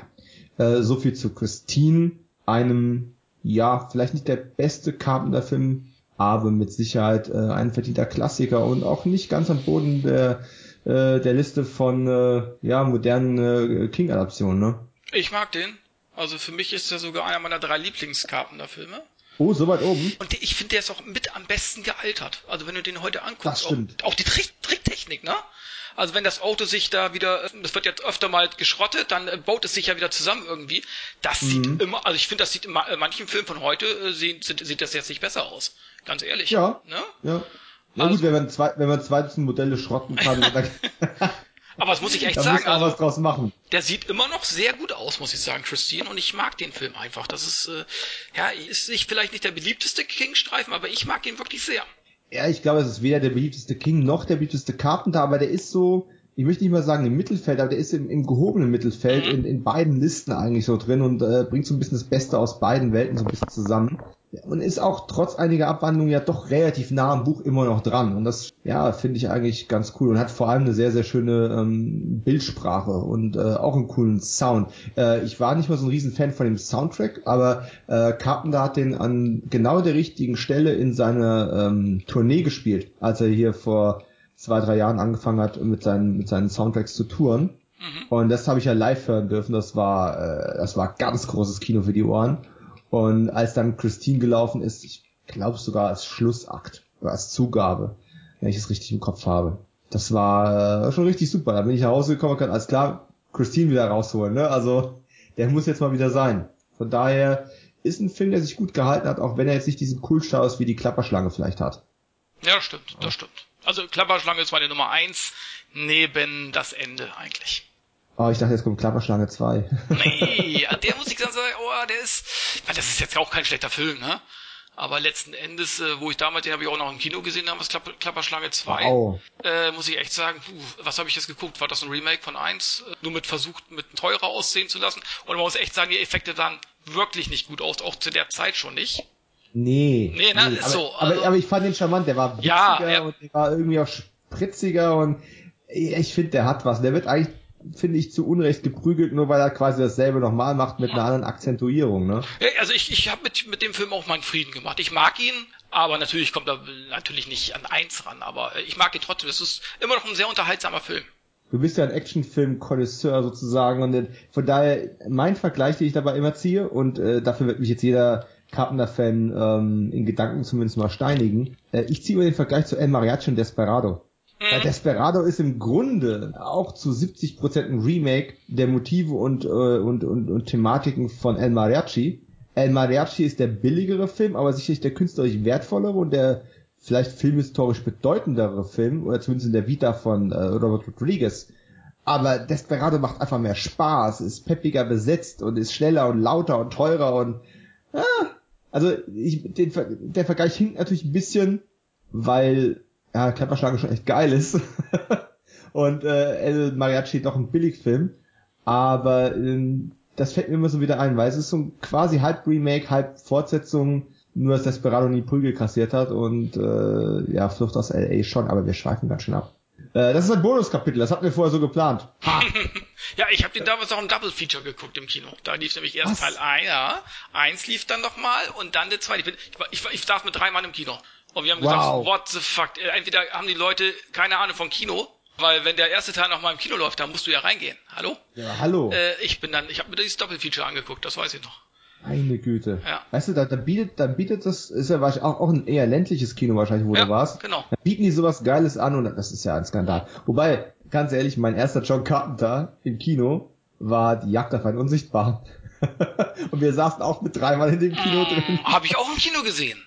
äh, so viel zu Christine, einem, ja, vielleicht nicht der beste Carpenter-Film, aber mit Sicherheit äh, ein verdienter Klassiker und auch nicht ganz am Boden der, äh, der Liste von äh, ja, modernen äh, King-Adaptionen. Ne? Ich mag den. Also für mich ist er sogar einer meiner drei Lieblings-Carpenter-Filme. Oh, so weit oben. Und ich finde, der ist auch mit am besten gealtert. Also wenn du den heute anguckst, das stimmt. Auch, auch die Trick Tricktechnik, ne? Also wenn das Auto sich da wieder, das wird jetzt öfter mal geschrottet, dann äh, baut es sich ja wieder zusammen irgendwie. Das mhm. sieht immer, also ich finde, das sieht in äh, manchen Filmen von heute äh, sieht, sieht das jetzt nicht besser aus. Ganz ehrlich. Ja. Ne? Ja. Ja also, gut, wenn man zwei, wenn man zwei Modelle schrotten kann, dann Aber das muss ich echt sagen. Also, was draus machen. Der sieht immer noch sehr gut aus, muss ich sagen, Christine. Und ich mag den Film einfach. Das ist, äh, ja, ist nicht vielleicht nicht der beliebteste King-Streifen, aber ich mag ihn wirklich sehr ja, ich glaube, es ist weder der beliebteste King noch der beliebteste Carpenter, aber der ist so, ich möchte nicht mal sagen im Mittelfeld, aber der ist im, im gehobenen Mittelfeld Mhm. in, in beiden Listen eigentlich so drin und äh, bringt so ein bisschen das Beste aus beiden Welten so ein bisschen zusammen. Und ist auch trotz einiger Abwandlungen ja doch relativ nah am Buch immer noch dran. Und das, ja, finde ich eigentlich ganz cool und hat vor allem eine sehr, sehr schöne ähm, Bildsprache und äh, auch einen coolen Sound. Äh, ich war nicht mal so ein Riesenfan von dem Soundtrack, aber äh, Carpenter hat den an genau der richtigen Stelle in seiner ähm, Tournee gespielt, als er hier vor zwei, drei Jahren angefangen hat, mit seinen, mit seinen Soundtracks zu touren. Mhm. Und das habe ich ja live hören dürfen. Das war, äh, das war ganz großes Kino für die Ohren. Und als dann Christine gelaufen ist, ich glaube sogar als Schlussakt oder als Zugabe, wenn ich es richtig im Kopf habe. Das war äh, schon richtig super. Da bin ich nach Hause gekommen kann alles klar Christine wieder rausholen. Ne? Also der muss jetzt mal wieder sein. Von daher ist ein Film, der sich gut gehalten hat, auch wenn er jetzt nicht diesen Kultstatus wie die Klapperschlange vielleicht hat. Ja, das stimmt, das stimmt. Also Klapperschlange ist meine Nummer eins neben das Ende eigentlich. Oh, ich dachte, jetzt kommt Klapperschlange 2. Nee, der muss ich dann sagen, oh, der ist, weil das ist jetzt auch kein schlechter Film, ne? Aber letzten Endes, äh, wo ich damals, den habe ich auch noch im Kino gesehen, damals Klapp Klapperschlange 2, Wow. äh, muss ich echt sagen, puh, was habe ich jetzt geguckt? War das ein Remake von 1? Äh, nur mit versucht, mit teurer aussehen zu lassen? Und man muss echt sagen, die Effekte sahen wirklich nicht gut aus, auch zu der Zeit schon nicht. Nee. Nee, ne, ist aber, so, Aber, also- aber ich fand den charmant, der war witziger Ja, er- und der war irgendwie auch spritziger und ich finde, der hat was. Der wird eigentlich, finde ich, zu Unrecht geprügelt, nur weil er quasi dasselbe nochmal macht mit einer anderen Akzentuierung, ne? Also ich, ich habe mit, mit dem Film auch meinen Frieden gemacht. Ich mag ihn, aber natürlich kommt er natürlich nicht an eins ran, aber äh, ich mag ihn trotzdem. Es ist immer noch ein sehr unterhaltsamer Film. Du bist ja ein Actionfilm-Konnoisseur sozusagen und von daher mein Vergleich, den ich dabei immer ziehe und äh, dafür wird mich jetzt jeder Carpenter-Fan ähm, in Gedanken zumindest mal steinigen. Äh, ich ziehe immer den Vergleich zu El Mariachi und Desperado. Weil Desperado ist im Grunde auch zu 70% ein Remake der Motive und, äh, und, und, und Thematiken von El Mariachi. El Mariachi ist der billigere Film, aber sicherlich der künstlerisch wertvollere und der vielleicht filmhistorisch bedeutendere Film, oder zumindest in der Vita von äh, Robert Rodriguez. Aber Desperado macht einfach mehr Spaß, ist peppiger besetzt und ist schneller und lauter und teurer und ah, also ich, den, der Vergleich hinkt natürlich ein bisschen, weil ja, Klapperschlange schon echt geil ist. und äh, El Mariachi doch ein Billigfilm. Aber ähm, das fällt mir immer so wieder ein, weil es ist so ein quasi halb Remake, halb Fortsetzung, nur dass Desperado nie Prügel kassiert hat und äh, ja, Flucht aus L.A. schon, aber wir schweifen ganz schön ab. Äh, das ist ein Bonuskapitel, das hatten wir vorher so geplant. Ja, ich habe den damals auch im Double Feature geguckt im Kino. Da lief nämlich erst Was? Teil 1, ja, eins lief dann nochmal und dann der zweite. Ich, bin, ich, war- ich, war- ich saß mit drei Mann im Kino. Und wir haben gesagt, Wow. what the fuck. Äh, Entweder haben die Leute keine Ahnung von Kino, weil wenn der erste Teil nochmal im Kino läuft, dann musst du ja reingehen. Hallo? Ja, hallo. Äh, ich bin dann, ich habe mir dieses Double Feature angeguckt, das weiß ich noch. Meine Güte. Ja. Weißt du, da, da bietet, da bietet das, ist ja wahrscheinlich auch, auch ein eher ländliches Kino wahrscheinlich, wo Ja, du warst. genau. Da bieten die sowas Geiles an und das ist ja ein Skandal. Wobei, ganz ehrlich, mein erster John Carpenter im Kino war die Jagd auf einen Unsichtbaren. und wir saßen auch mit dreimal in dem Kino drin. Habe ich auch im Kino gesehen.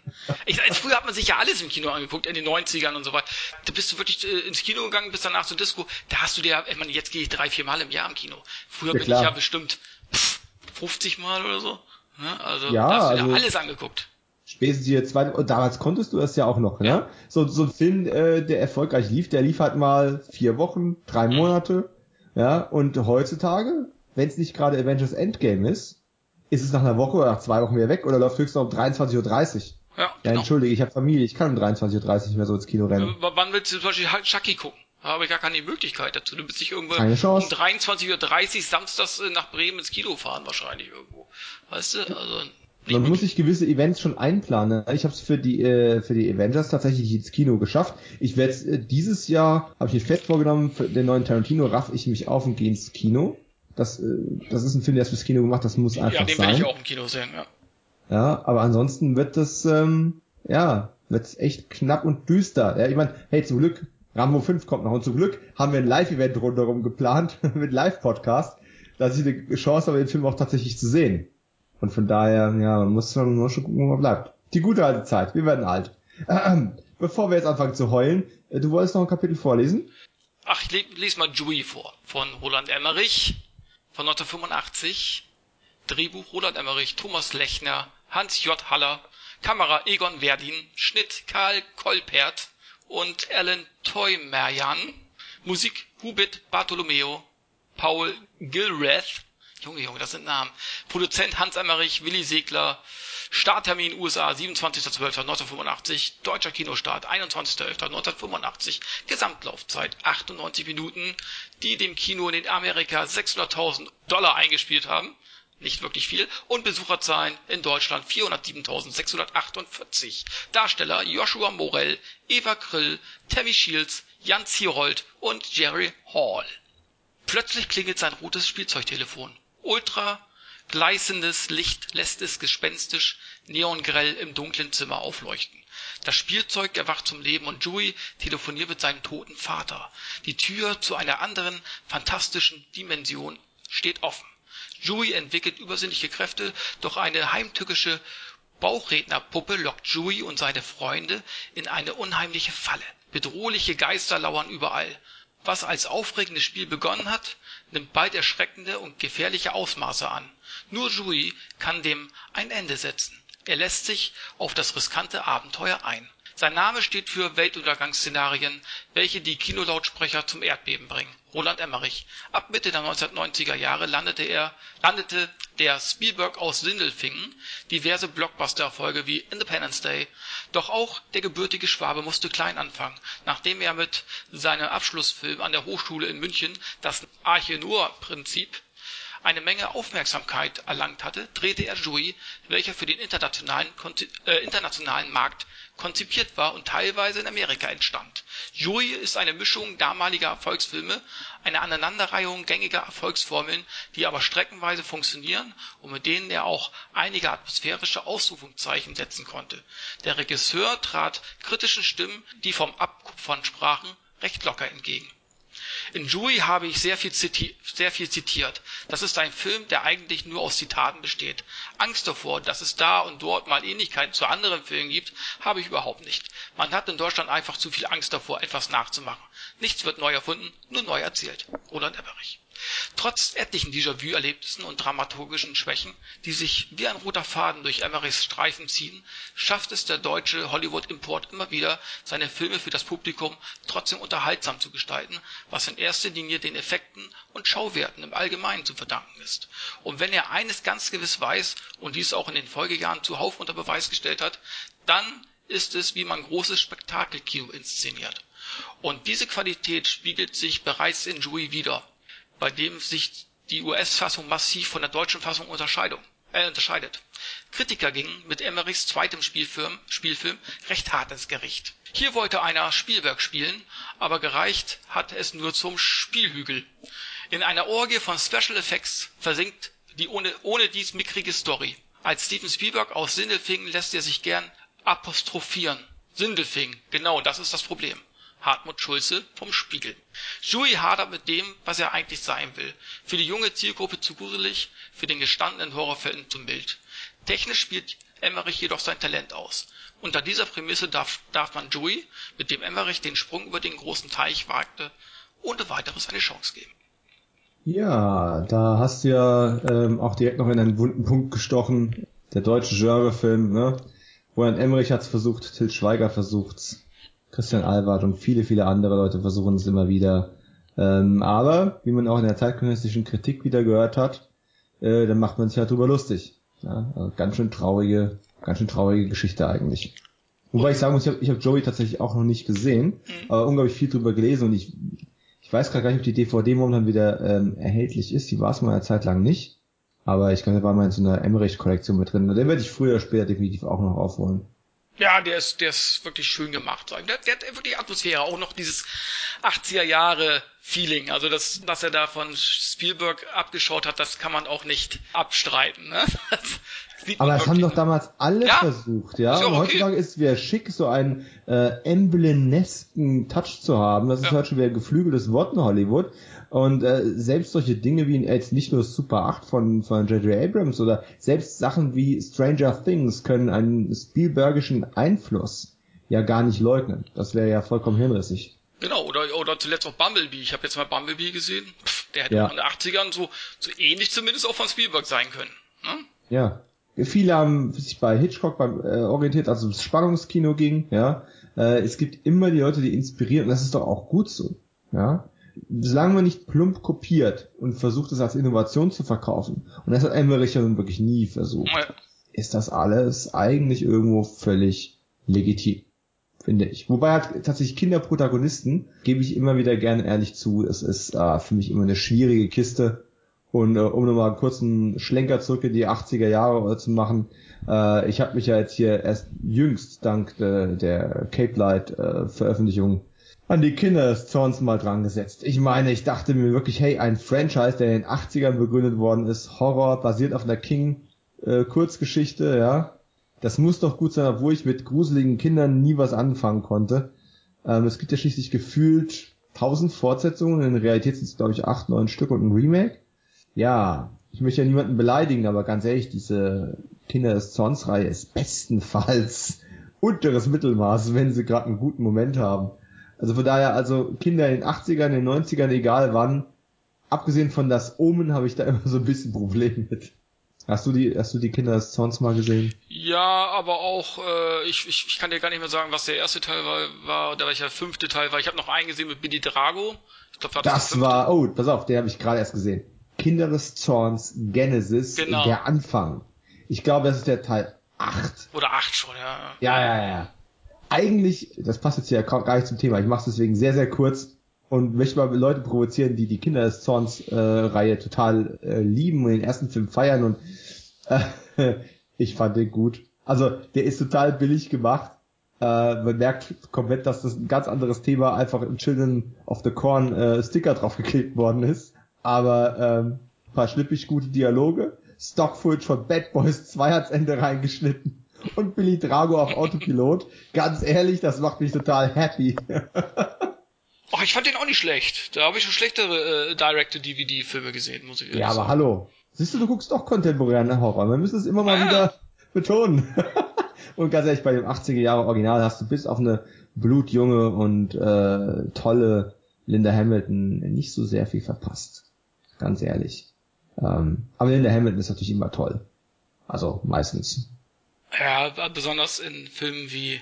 Ich, als früher hat man sich ja alles im Kino angeguckt, in den 90ern und so weiter. Da bist du wirklich äh, ins Kino gegangen, bist danach zur Disco. Da hast du dir, ich meine, jetzt gehe ich drei, vier Mal im Jahr im Kino. Früher Ja, bin klar. ich ja bestimmt pff, 50 Mal oder so. Ne? Also Ja, da hast du dir also- alles angeguckt. Spätestens hier zwei, und damals konntest du das ja auch noch, ne? Ja. So, so ein Film, äh, der erfolgreich lief, der lief halt mal vier Wochen, drei Monate, ja, und heutzutage, wenn es nicht gerade Avengers Endgame ist, ist es nach einer Woche oder nach zwei Wochen wieder weg oder läuft höchstens noch um 23.30 Uhr. Ja, Ja, genau. entschuldige, ich habe Familie, ich kann um 23.30 Uhr nicht mehr so ins Kino rennen. W- Wann willst du zum Beispiel halt Chucky gucken? Da habe ich gar keine Möglichkeit dazu. Du bist nicht irgendwo um 23.30 Uhr samstags äh, nach Bremen ins Kino fahren wahrscheinlich irgendwo. Weißt du? Also Man muss sich gewisse Events schon einplanen. Ich habe es für die äh, für die Avengers tatsächlich ins Kino geschafft. Ich werde äh, dieses Jahr habe ich mir fest vorgenommen für den neuen Tarantino raff ich mich auf und gehe ins Kino. Das äh, das ist ein Film, der ist fürs Kino gemacht. Das muss einfach ja, den sein. will ich auch im Kino sehen, ja. Ja, aber ansonsten wird das ähm, ja wird's echt knapp und düster. Ja, ich meine, hey, zum Glück Rambo 5 kommt noch und zum Glück haben wir ein Live-Event rundherum geplant mit Live-Podcast, dass ich eine Chance habe, den Film auch tatsächlich zu sehen. Und von daher, ja, man muss schon, muss schon gucken, wo man bleibt. Die gute alte Zeit, wir werden alt. Ähm, bevor wir jetzt anfangen zu heulen, äh, du wolltest noch ein Kapitel vorlesen? Ach, ich le- lese mal Dewey vor. Von Roland Emmerich. Von 1985. Drehbuch Roland Emmerich, Thomas Lechner, Hans J. Haller. Kamera Egon Verdin. Schnitt Karl Kolpert und Alan Toymerjan. Musik Hubert Bartolomeo, Paul Gilrath, Junge, Junge, das sind Namen. Produzent Hans Emmerich, Willi Segler, Starttermin USA 27.12.1985, deutscher Kinostart 21.11.1985, Gesamtlaufzeit 98 Minuten, die dem Kino in Amerika 600.000 Dollar eingespielt haben nicht wirklich viel, und Besucherzahlen in Deutschland 407.648. Darsteller Joshua Morell, Eva Krill, Tammy Shields, Jan Zierold und Jerry Hall. Plötzlich klingelt sein rotes Spielzeugtelefon. Ultra gleißendes Licht lässt es gespenstisch neongrell im dunklen Zimmer aufleuchten. Das Spielzeug erwacht zum Leben und Dewey telefoniert mit seinem toten Vater. Die Tür zu einer anderen, fantastischen Dimension steht offen. Dewey entwickelt übersinnliche Kräfte, doch eine heimtückische Bauchrednerpuppe lockt Dewey und seine Freunde in eine unheimliche Falle. Bedrohliche Geister lauern überall. Was als aufregendes Spiel begonnen hat, nimmt bald erschreckende und gefährliche Ausmaße an. Nur Dewey kann dem ein Ende setzen. Er lässt sich auf das riskante Abenteuer ein sein Name steht für Weltuntergangsszenarien, welche die Kinolautsprecher zum Erdbeben bringen. Roland Emmerich. Ab Mitte der 1990er Jahre landete er landete der Spielberg aus Sindelfingen diverse Blockbuster-Erfolge wie Independence Day. Doch auch der gebürtige Schwabe musste klein anfangen. Nachdem er mit seinem Abschlussfilm an der Hochschule in München das Arche Noah-Prinzip eine Menge Aufmerksamkeit erlangt hatte, drehte er Joey, welcher für den internationalen, äh, internationalen Markt konzipiert war und teilweise in Amerika entstand. Joey ist eine Mischung damaliger Erfolgsfilme, eine Aneinanderreihung gängiger Erfolgsformeln, die aber streckenweise funktionieren und mit denen er auch einige atmosphärische Ausrufungszeichen setzen konnte. Der Regisseur trat kritischen Stimmen, die vom Abkupfern sprachen, recht locker entgegen in Dewey habe ich sehr viel, sehr viel zitiert. Das ist ein Film, der eigentlich nur aus Zitaten besteht. Angst davor, dass es da und dort mal Ähnlichkeiten zu anderen Filmen gibt, habe ich überhaupt nicht. Man hat in Deutschland einfach zu viel Angst davor, etwas nachzumachen. Nichts wird neu erfunden, nur neu erzählt. Roland Emmerich. Trotz etlichen Déjà-vu-Erlebnissen und dramaturgischen Schwächen, die sich wie ein roter Faden durch Emmerichs Streifen ziehen, schafft es der deutsche Hollywood-Import immer wieder, seine Filme für das Publikum trotzdem unterhaltsam zu gestalten, was in erster Linie den Effekten und Schauwerten im Allgemeinen zu verdanken ist. Und wenn er eines ganz gewiss weiß und dies auch in den Folgejahren zuhauf unter Beweis gestellt hat, dann ist es, wie man großes Spektakelkino inszeniert. Und diese Qualität spiegelt sich bereits in Joey wider bei dem sich die US-Fassung massiv von der deutschen Fassung äh, unterscheidet. Kritiker gingen mit Emmerichs zweitem Spielfilm, Spielfilm recht hart ins Gericht. Hier wollte einer Spielwerk spielen, aber gereicht hat es nur zum Spielhügel. In einer Orgie von Special Effects versinkt die ohne, dies mickrige Story. Als Steven Spielberg aus Sindelfingen lässt er sich gern apostrophieren. Sindelfingen, genau das ist das Problem. Hartmut Schulze vom Spiegel. Joey hadert mit dem, was er eigentlich sein will. Für die junge Zielgruppe zu gruselig, für den gestandenen Horrorfan zu mild. Technisch spielt Emmerich jedoch sein Talent aus. Unter dieser Prämisse darf, man Joey, mit dem Emmerich den Sprung über den großen Teich wagte, ohne weiteres eine Chance geben. Ja, da hast du ja ähm, auch direkt noch in einen wunden Punkt gestochen. Der deutsche Genrefilm, ne? Roland Emmerich hat's versucht, Til Schweiger versucht's. Christian Albert und viele, viele andere Leute versuchen es immer wieder. Ähm, aber, wie man auch in der zeitgenössischen Kritik wieder gehört hat, äh, dann macht man sich halt drüber lustig. Ja, also ganz schön traurige, ganz schön traurige Geschichte eigentlich. Wobei ich sagen muss, ich habe ich hab Joey tatsächlich auch noch nicht gesehen, mhm. aber unglaublich viel drüber gelesen und ich, ich weiß gerade gar nicht, ob die DVD momentan wieder ähm, erhältlich ist. Die war es mal eine Zeit lang nicht. Aber ich glaube, der war mal in so einer Emmerich-Kollektion mit drin. Und den werde ich früher oder später definitiv auch noch aufholen. Ja, der ist, der ist wirklich schön gemacht. Der, der hat wirklich Atmosphäre, auch noch dieses 80er Jahre Feeling. Also das, was er da von Spielberg abgeschaut hat, das kann man auch nicht abstreiten. Ne? Aber das haben doch damals alle ja, versucht, ja. Und heutzutage okay. ist es wieder schick, so einen äh, emblenesken Touch zu haben. Das ist ja. halt schon wieder ein geflügeltes Wort in Hollywood. Und äh, selbst solche Dinge wie jetzt nicht nur Super 8 von von J.J. Abrams oder selbst Sachen wie Stranger Things können einen Spielbergischen Einfluss ja gar nicht leugnen. Das wäre ja vollkommen hinrissig. Genau, oder, oder zuletzt auch Bumblebee. Ich habe jetzt mal Bumblebee gesehen. Pff, der hätte ja. in den 80ern so, so ähnlich zumindest auch von Spielberg sein können. Ne? Ja. Viele haben sich bei Hitchcock beim, äh, orientiert, also ums Spannungskino ging, ja. Äh, es gibt immer die Leute, die inspirieren, und das ist doch auch gut so. Ja. solange man nicht plump kopiert und versucht es als Innovation zu verkaufen, und das hat Emmerich ja nun wirklich nie versucht, ist das alles eigentlich irgendwo völlig legitim, finde ich. Wobei hat tatsächlich Kinderprotagonisten, gebe ich immer wieder gerne ehrlich zu, es ist äh, für mich immer eine schwierige Kiste. Und äh, um nochmal einen kurzen Schlenker zurück in die 80er Jahre äh, zu machen, äh, ich habe mich ja jetzt hier erst jüngst dank äh, der Cape Light äh, Veröffentlichung an die Kinder des Zorns mal dran gesetzt. Ich meine, ich dachte mir wirklich, hey, ein Franchise, der in den 80ern begründet worden ist, Horror, basiert auf einer King äh, ja. Das muss doch gut sein, obwohl ich mit gruseligen Kindern nie was anfangen konnte. Ähm, es gibt ja schließlich gefühlt tausend Fortsetzungen, in Realität sind es glaube ich acht, neun Stück und ein Remake. Ja, ich möchte ja niemanden beleidigen, aber ganz ehrlich, diese Kinder des Zorns Reihe ist bestenfalls unteres Mittelmaß, wenn sie gerade einen guten Moment haben. Also von daher, also Kinder in den 80ern, in den 90ern, egal wann, abgesehen von das Omen habe ich da immer so ein bisschen Probleme mit. Hast du die, hast du die Kinder des Zorns mal gesehen? Ja, aber auch, äh, ich, ich, ich kann dir gar nicht mehr sagen, was der erste Teil war, war oder welcher fünfte Teil war. Ich habe noch einen gesehen mit Billy Drago. Ich glaub, war Das fünfte. war, oh, pass auf, den habe ich gerade erst gesehen. Kinder des Zorns, Genesis, Genau. der Anfang. Ich glaube, das ist der Teil 8. Oder acht schon, ja. Ja, ja, ja. Eigentlich, das passt jetzt hier gar nicht zum Thema, ich mache es deswegen sehr, sehr kurz und möchte mal Leute provozieren, die die Kinder des Zorns äh, Reihe total äh, lieben und den ersten Film feiern und äh, ich fand den gut. Also der ist total billig gemacht. Äh, man merkt komplett, dass das ein ganz anderes Thema einfach im Children of the Corn äh, Sticker draufgeklebt worden ist. Aber ähm, paar schnippig gute Dialoge. Stock-Footage von Bad Boys 2 ans Ende reingeschnitten. Und Billy Drago auf Autopilot. Ganz ehrlich, das macht mich total happy. Ach, ich fand den auch nicht schlecht. Da habe ich schon schlechtere äh, Direct-to-DVD-Filme gesehen, muss ich ehrlich Ja, aber sagen. hallo. Siehst du, du guckst doch kontemporären Horror. Wir müssen es immer mal Ja. wieder betonen. und ganz ehrlich, bei dem 80er Jahre Original hast du bis auf eine blutjunge und äh, tolle Linda Hamilton nicht so sehr viel verpasst. Ganz ehrlich. Ähm, aber Linda Hamilton ist natürlich immer toll. Also meistens. Ja, besonders in Filmen wie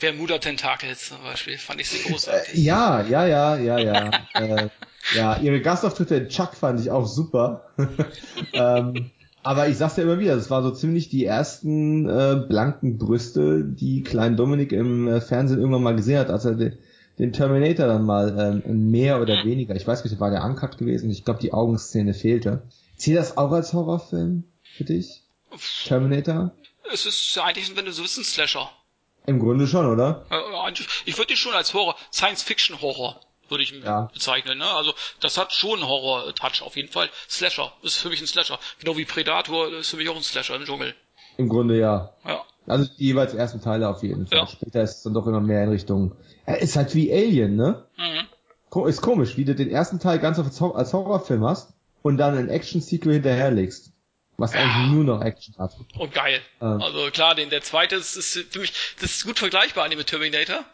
Bermuda Tentacles zum Beispiel, fand ich sie großartig. Äh, ja, ja, ja, ja, ja. äh, ja, ihre Gastauftritte in Chuck fand ich auch super. ähm, aber ich sag's ja immer wieder, das war so ziemlich die ersten äh, blanken Brüste, die Klein Dominik im äh, Fernsehen irgendwann mal gesehen hat, als er den, Terminator dann mal ähm, mehr oder weniger, ich weiß nicht, war der Uncut gewesen, ich glaube die Augenszene fehlte. Zählt das auch als Horrorfilm für dich? Terminator? Es ist eigentlich, wenn du so willst, ein Slasher. Im Grunde schon, oder? Äh, Ich würde ihn schon als Horror, Science-Fiction-Horror würde ich Ja. bezeichnen. Ne? Also das hat schon einen Horror-Touch auf jeden Fall. Slasher ist für mich ein Slasher. Genau wie Predator ist für mich auch ein Slasher im Dschungel. Im Grunde ja. Ja. Also die jeweils ersten Teile auf jeden Fall. Ja. Später ist es dann doch immer mehr in Richtung. Er ist halt wie Alien, ne? Mhm. Ist komisch, wie du den ersten Teil ganz als Hor- als Horrorfilm hast und dann ein Action-Sequel hinterherlegst. Was eigentlich nur noch Action hat. Und geil. Ähm. Also klar, den der zweite ist, ist für mich, das ist gut vergleichbar an dem mit Terminator.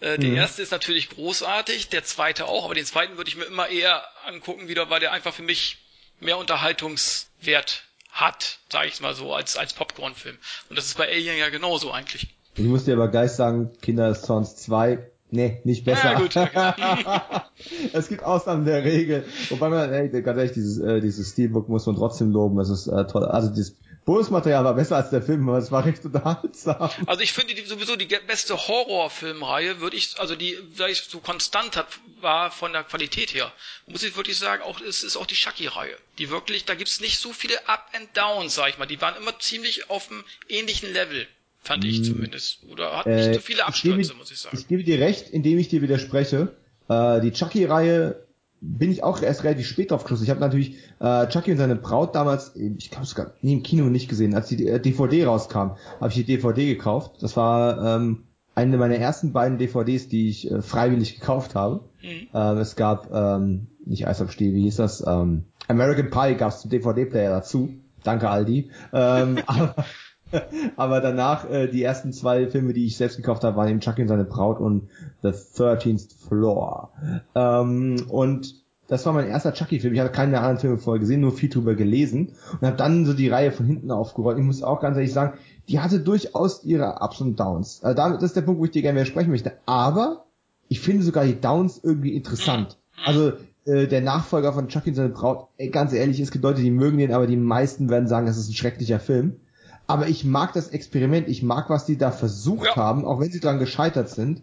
Äh, der Mhm. erste ist natürlich großartig, der zweite auch, aber den zweiten würde ich mir immer eher angucken wieder, weil der einfach für mich mehr Unterhaltungswert hat, sage ich mal so, als als Popcorn-Film. Und das ist bei Alien ja genauso eigentlich. Ich muss dir aber gleich sagen, Kinder des Zorns 2, nee, nicht besser. Ja, gut. es gibt Ausnahmen der Regel. Wobei man, ey, ganz ehrlich, dieses, äh, dieses Steelbook muss man trotzdem loben. Es ist äh, toll. Also das Bonusmaterial war besser als der Film, aber es war recht unterhaltsam. Also ich finde die, sowieso die beste Horrorfilmreihe, würde ich, also die, da ich so konstant hat, war von der Qualität her, muss ich wirklich sagen, auch es ist auch die Chucky-Reihe. Die wirklich, da gibt's nicht so viele Up and Downs, sag ich mal. Die waren immer ziemlich auf einem ähnlichen Level, fand ich zumindest. Oder hat nicht Äh, so viele ich Abstürze, gebe- muss ich sagen. Ich gebe dir recht, indem ich dir widerspreche. Äh, die Chucky-Reihe bin ich auch erst relativ spät drauf gestoßen. Ich habe natürlich äh, Chucky und seine Braut damals, ich glaube sogar nie im Kino nicht gesehen, als die äh, DVD rauskam, habe ich die DVD gekauft. Das war ähm, eine meiner ersten beiden DVDs, die ich äh, freiwillig gekauft habe. Mhm. Ähm, es gab ähm, nicht Eis am Stiel, wie hieß das? Ähm, American Pie gab es zum DVD-Player dazu. Danke Aldi. Ähm, aber, aber danach äh, die ersten zwei Filme, die ich selbst gekauft habe, waren eben Chucky und seine Braut und The 13th Floor. Ähm, und das war mein erster Chucky-Film. Ich hatte keinen der anderen Filme vorher gesehen, nur viel drüber gelesen und habe dann so die Reihe von hinten aufgerollt. Ich muss auch ganz ehrlich sagen, die hatte durchaus ihre Ups und Downs. Also damit, das ist der Punkt, wo ich dir gerne widersprechen möchte. Aber ich finde sogar die Downs irgendwie interessant. Also äh, der Nachfolger von Chucky und seine Braut, ey, ganz ehrlich, es gibt Leute, die mögen den, aber die meisten werden sagen, das ist ein schrecklicher Film. Aber ich mag das Experiment, ich mag, was die da versucht Ja. haben, auch wenn sie dran gescheitert sind.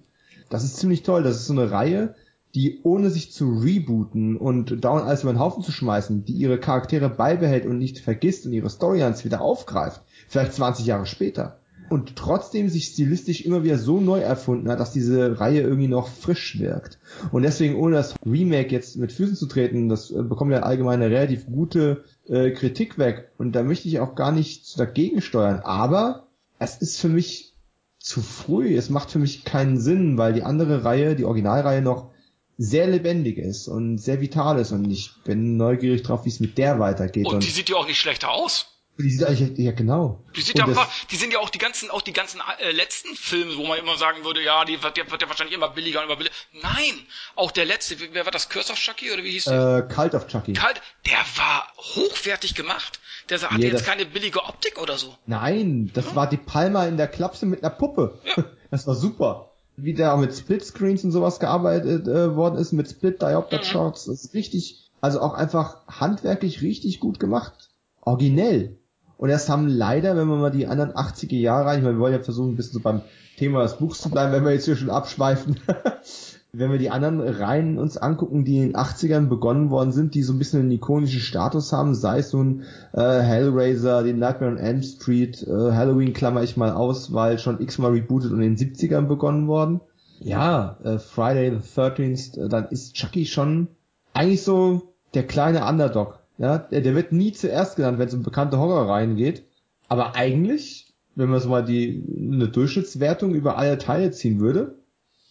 Das ist ziemlich toll. Das ist so eine Reihe, die ohne sich zu rebooten und dauernd alles über den Haufen zu schmeißen, die ihre Charaktere beibehält und nicht vergisst und ihre Storylines wieder aufgreift. Vielleicht 20 Jahre später. Und trotzdem sich stilistisch immer wieder so neu erfunden hat, dass diese Reihe irgendwie noch frisch wirkt. Und deswegen, ohne das Remake jetzt mit Füßen zu treten, das äh, bekommt ja allgemein eine relativ gute äh, Kritik weg. Und da möchte ich auch gar nicht dagegen steuern. Aber es ist für mich zu früh. Es macht für mich keinen Sinn, weil die andere Reihe, die Originalreihe noch sehr lebendig ist und sehr vital ist. Und ich bin neugierig drauf, wie es mit der weitergeht. Und die sieht ja auch nicht schlechter aus. Die sieht eigentlich, ja genau. Die, sieht Und ja einfach, die sind ja auch die ganzen, auch die ganzen äh, letzten Filme, wo man immer sagen würde, ja, die wird, der wird ja wahrscheinlich immer billiger und immer billiger. Nein, auch der letzte, wer war das? Curse of Chucky oder wie hieß der? Äh, Cult of Chucky. Kalt, der war hochwertig gemacht. Der hatte Nee, jetzt keine billige Optik oder so. Nein, das war die Palma in der Klapse mit einer Puppe. Ja. Das war super. Wie der auch mit Splitscreens und sowas gearbeitet äh, worden ist, mit Split Diopter Shots. Das ist richtig, also auch einfach handwerklich richtig gut gemacht. Originell. Und das haben leider, wenn man mal die anderen 80er Jahre, ich meine, wir wollen ja versuchen, ein bisschen so beim Thema des Buchs zu bleiben, wenn wir jetzt hier schon abschweifen. wenn wir die anderen Reihen uns angucken, die in den 80ern begonnen worden sind, die so ein bisschen einen ikonischen Status haben, sei es nun äh, Hellraiser, den Nightmare on Elm Street, äh, Halloween klammer ich mal aus, weil schon x-mal rebootet und in den 70ern begonnen worden. Ja, äh, Friday the 13th, äh, dann ist Chucky schon eigentlich so der kleine Underdog. Ja, der, der wird nie zuerst genannt, wenn es um bekannte Horrorreihen geht. Aber eigentlich, wenn man so mal die eine Durchschnittswertung über alle Teile ziehen würde,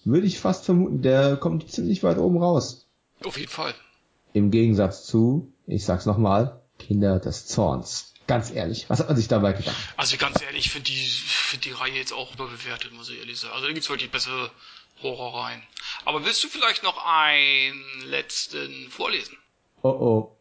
würde ich fast vermuten, der kommt ziemlich weit oben raus. Auf jeden Fall. Im Gegensatz zu, ich sag's nochmal, Kinder des Zorns. Ganz ehrlich, was hat man sich dabei gedacht? Also ganz ehrlich, ich finde die, find die Reihe jetzt auch überbewertet, muss ich ehrlich sagen. Also da gibt's wirklich bessere Horrorreihen. Aber willst du vielleicht noch einen letzten vorlesen? Oh oh.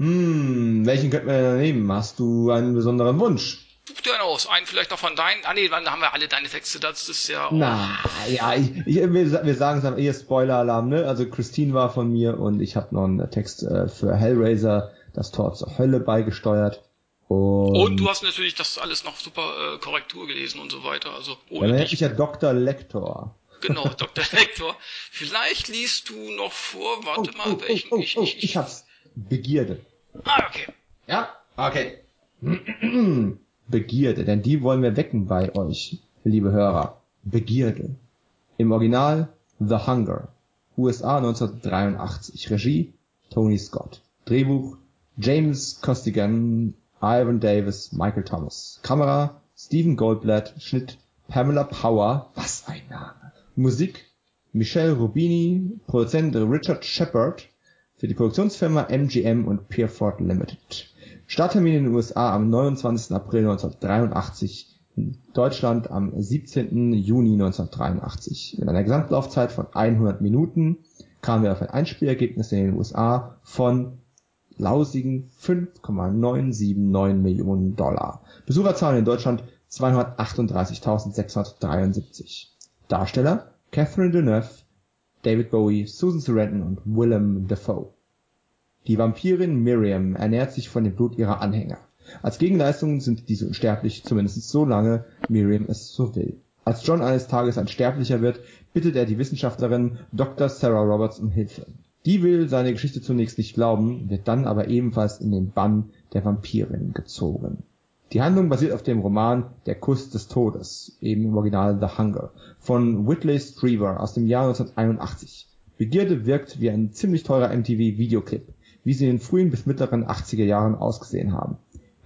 Hm, welchen könnten wir denn nehmen? Hast du einen besonderen Wunsch? Such dir einen aus. Einen vielleicht noch von deinen. Ah nee, dann haben wir alle deine Texte. Das ist ja auch. Na, ja, ich, ich, wir, wir sagen es am eher Spoiler-Alarm, ne? Also Christine war von mir und ich habe noch einen Text äh, für Hellraiser, das Tor zur Hölle beigesteuert. Und, Und du hast natürlich das alles noch super äh, Korrektur gelesen und so weiter. Also ohne dann hätte ich ja Dr. Lector. Genau, Dr. Hector. Vielleicht liest du noch vor, warte mal, welchen ich, ich, ich, ich hab's. Begierde. Ah, okay. Ja? Okay. Begierde, denn die wollen wir wecken bei euch, liebe Hörer. Begierde. Im Original The Hunger. USA 1983. Regie Tony Scott. Drehbuch James Costigan, Ivan Davis, Michael Thomas. Kamera Stephen Goldblatt. Schnitt Pamela Power. Was ein Name. Musik Michelle Rubini. Produzent Richard Shepard für die Produktionsfirma MGM und Peerford Limited. Starttermin in den USA am 29. April 1983, in Deutschland am 17. Juni 1983. Mit einer Gesamtlaufzeit von 100 Minuten kamen wir auf ein Einspielergebnis in den USA von lausigen 5,979 Millionen Dollar. Besucherzahlen in Deutschland 238.673. Darsteller Catherine Deneuve, David Bowie, Susan Sarandon und Willem Dafoe. Die Vampirin Miriam ernährt sich von dem Blut ihrer Anhänger. Als Gegenleistung sind diese unsterblich, zumindest so lange Miriam es so will. Als John eines Tages ein Sterblicher wird, bittet er die Wissenschaftlerin Dr. Sarah Roberts um Hilfe. Die will seine Geschichte zunächst nicht glauben, wird dann aber ebenfalls in den Bann der Vampirin gezogen. Die Handlung basiert auf dem Roman Der Kuss des Todes, eben im Original The Hunger, von Whitley Strieber aus dem Jahr 1981. Begierde wirkt wie ein ziemlich teurer MTV-Videoclip, wie sie in den frühen bis mittleren 80er Jahren ausgesehen haben.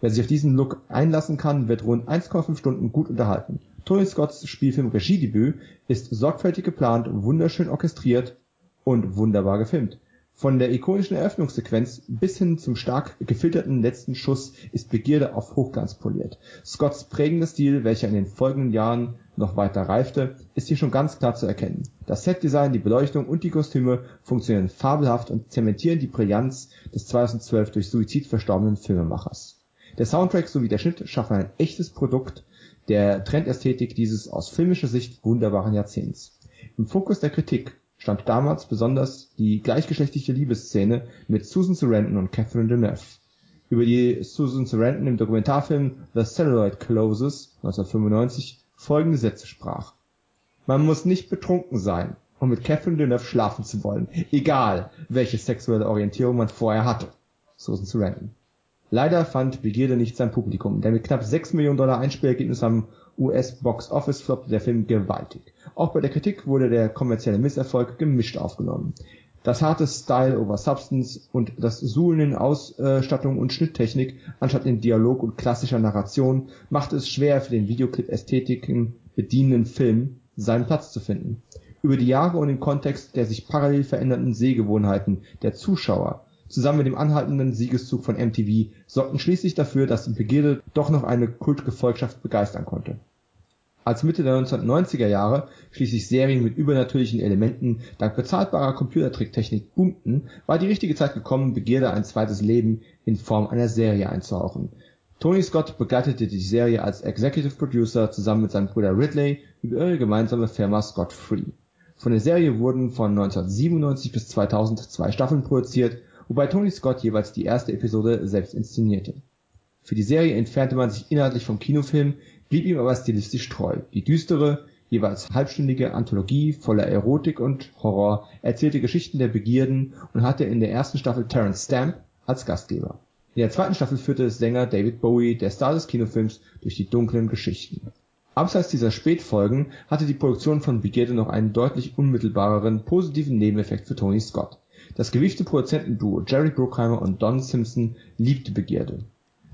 Wer sich auf diesen Look einlassen kann, wird rund 1,5 Stunden gut unterhalten. Tony Scotts Spielfilm Regiedebüt ist sorgfältig geplant, wunderschön orchestriert und wunderbar gefilmt. Von der ikonischen Eröffnungssequenz bis hin zum stark gefilterten letzten Schuss ist Begierde auf Hochglanz poliert. Scotts prägender Stil, welcher in den folgenden Jahren noch weiter reifte, ist hier schon ganz klar zu erkennen. Das Setdesign, die Beleuchtung und die Kostüme funktionieren fabelhaft und zementieren die Brillanz des 2012 durch Suizid verstorbenen Filmemachers. Der Soundtrack sowie der Schnitt schaffen ein echtes Produkt der Trendästhetik dieses aus filmischer Sicht wunderbaren Jahrzehnts. Im Fokus der Kritik stand damals besonders die gleichgeschlechtliche Liebesszene mit Susan Sarandon und Catherine Deneuve, über die Susan Sarandon im Dokumentarfilm The Celluloid Closes (1995) folgende Sätze sprach: „ Man muss nicht betrunken sein, um mit Catherine Deneuve schlafen zu wollen, egal welche sexuelle Orientierung man vorher hatte. “(Susan Sarandon) Leider fand Begierde nicht sein Publikum, denn mit knapp sechs Millionen Dollar Einspielergebnis am US-Box-Office floppte der Film gewaltig. Auch bei der Kritik wurde der kommerzielle Misserfolg gemischt aufgenommen. Das harte Style over Substance und das Suhlen in Ausstattung und Schnitttechnik anstatt in Dialog und klassischer Narration machte es schwer für den Videoclip-Ästhetiken bedienenden Film, seinen Platz zu finden. Über die Jahre und im Kontext der sich parallel verändernden Sehgewohnheiten der Zuschauer zusammen mit dem anhaltenden Siegeszug von MTV sorgten schließlich dafür, dass Begierde doch noch eine Kultgefolgschaft begeistern konnte als Mitte der 1990er Jahre schließlich Serien mit übernatürlichen Elementen dank bezahlbarer Computertricktechnik boomten, war die richtige Zeit gekommen, Begierde ein zweites Leben in Form einer Serie einzuhauchen. Tony Scott begleitete die Serie als Executive Producer zusammen mit seinem Bruder Ridley über ihre gemeinsame Firma Scott Free. Von der Serie wurden von 1997 bis 2000 zwei Staffeln produziert, wobei Tony Scott jeweils die erste Episode selbst inszenierte. Für die Serie entfernte man sich inhaltlich vom Kinofilm, blieb ihm aber stilistisch treu. Die düstere, jeweils halbstündige Anthologie voller Erotik und Horror erzählte Geschichten der Begierden und hatte in der ersten Staffel Terence Stamp als Gastgeber. In der zweiten Staffel führte Sänger David Bowie, der Star des Kinofilms, durch die dunklen Geschichten. Abseits dieser Spätfolgen hatte die Produktion von Begierde noch einen deutlich unmittelbareren positiven Nebeneffekt für Tony Scott. Das gewiefte Produzentenduo Jerry Bruckheimer und Don Simpson liebte Begierde.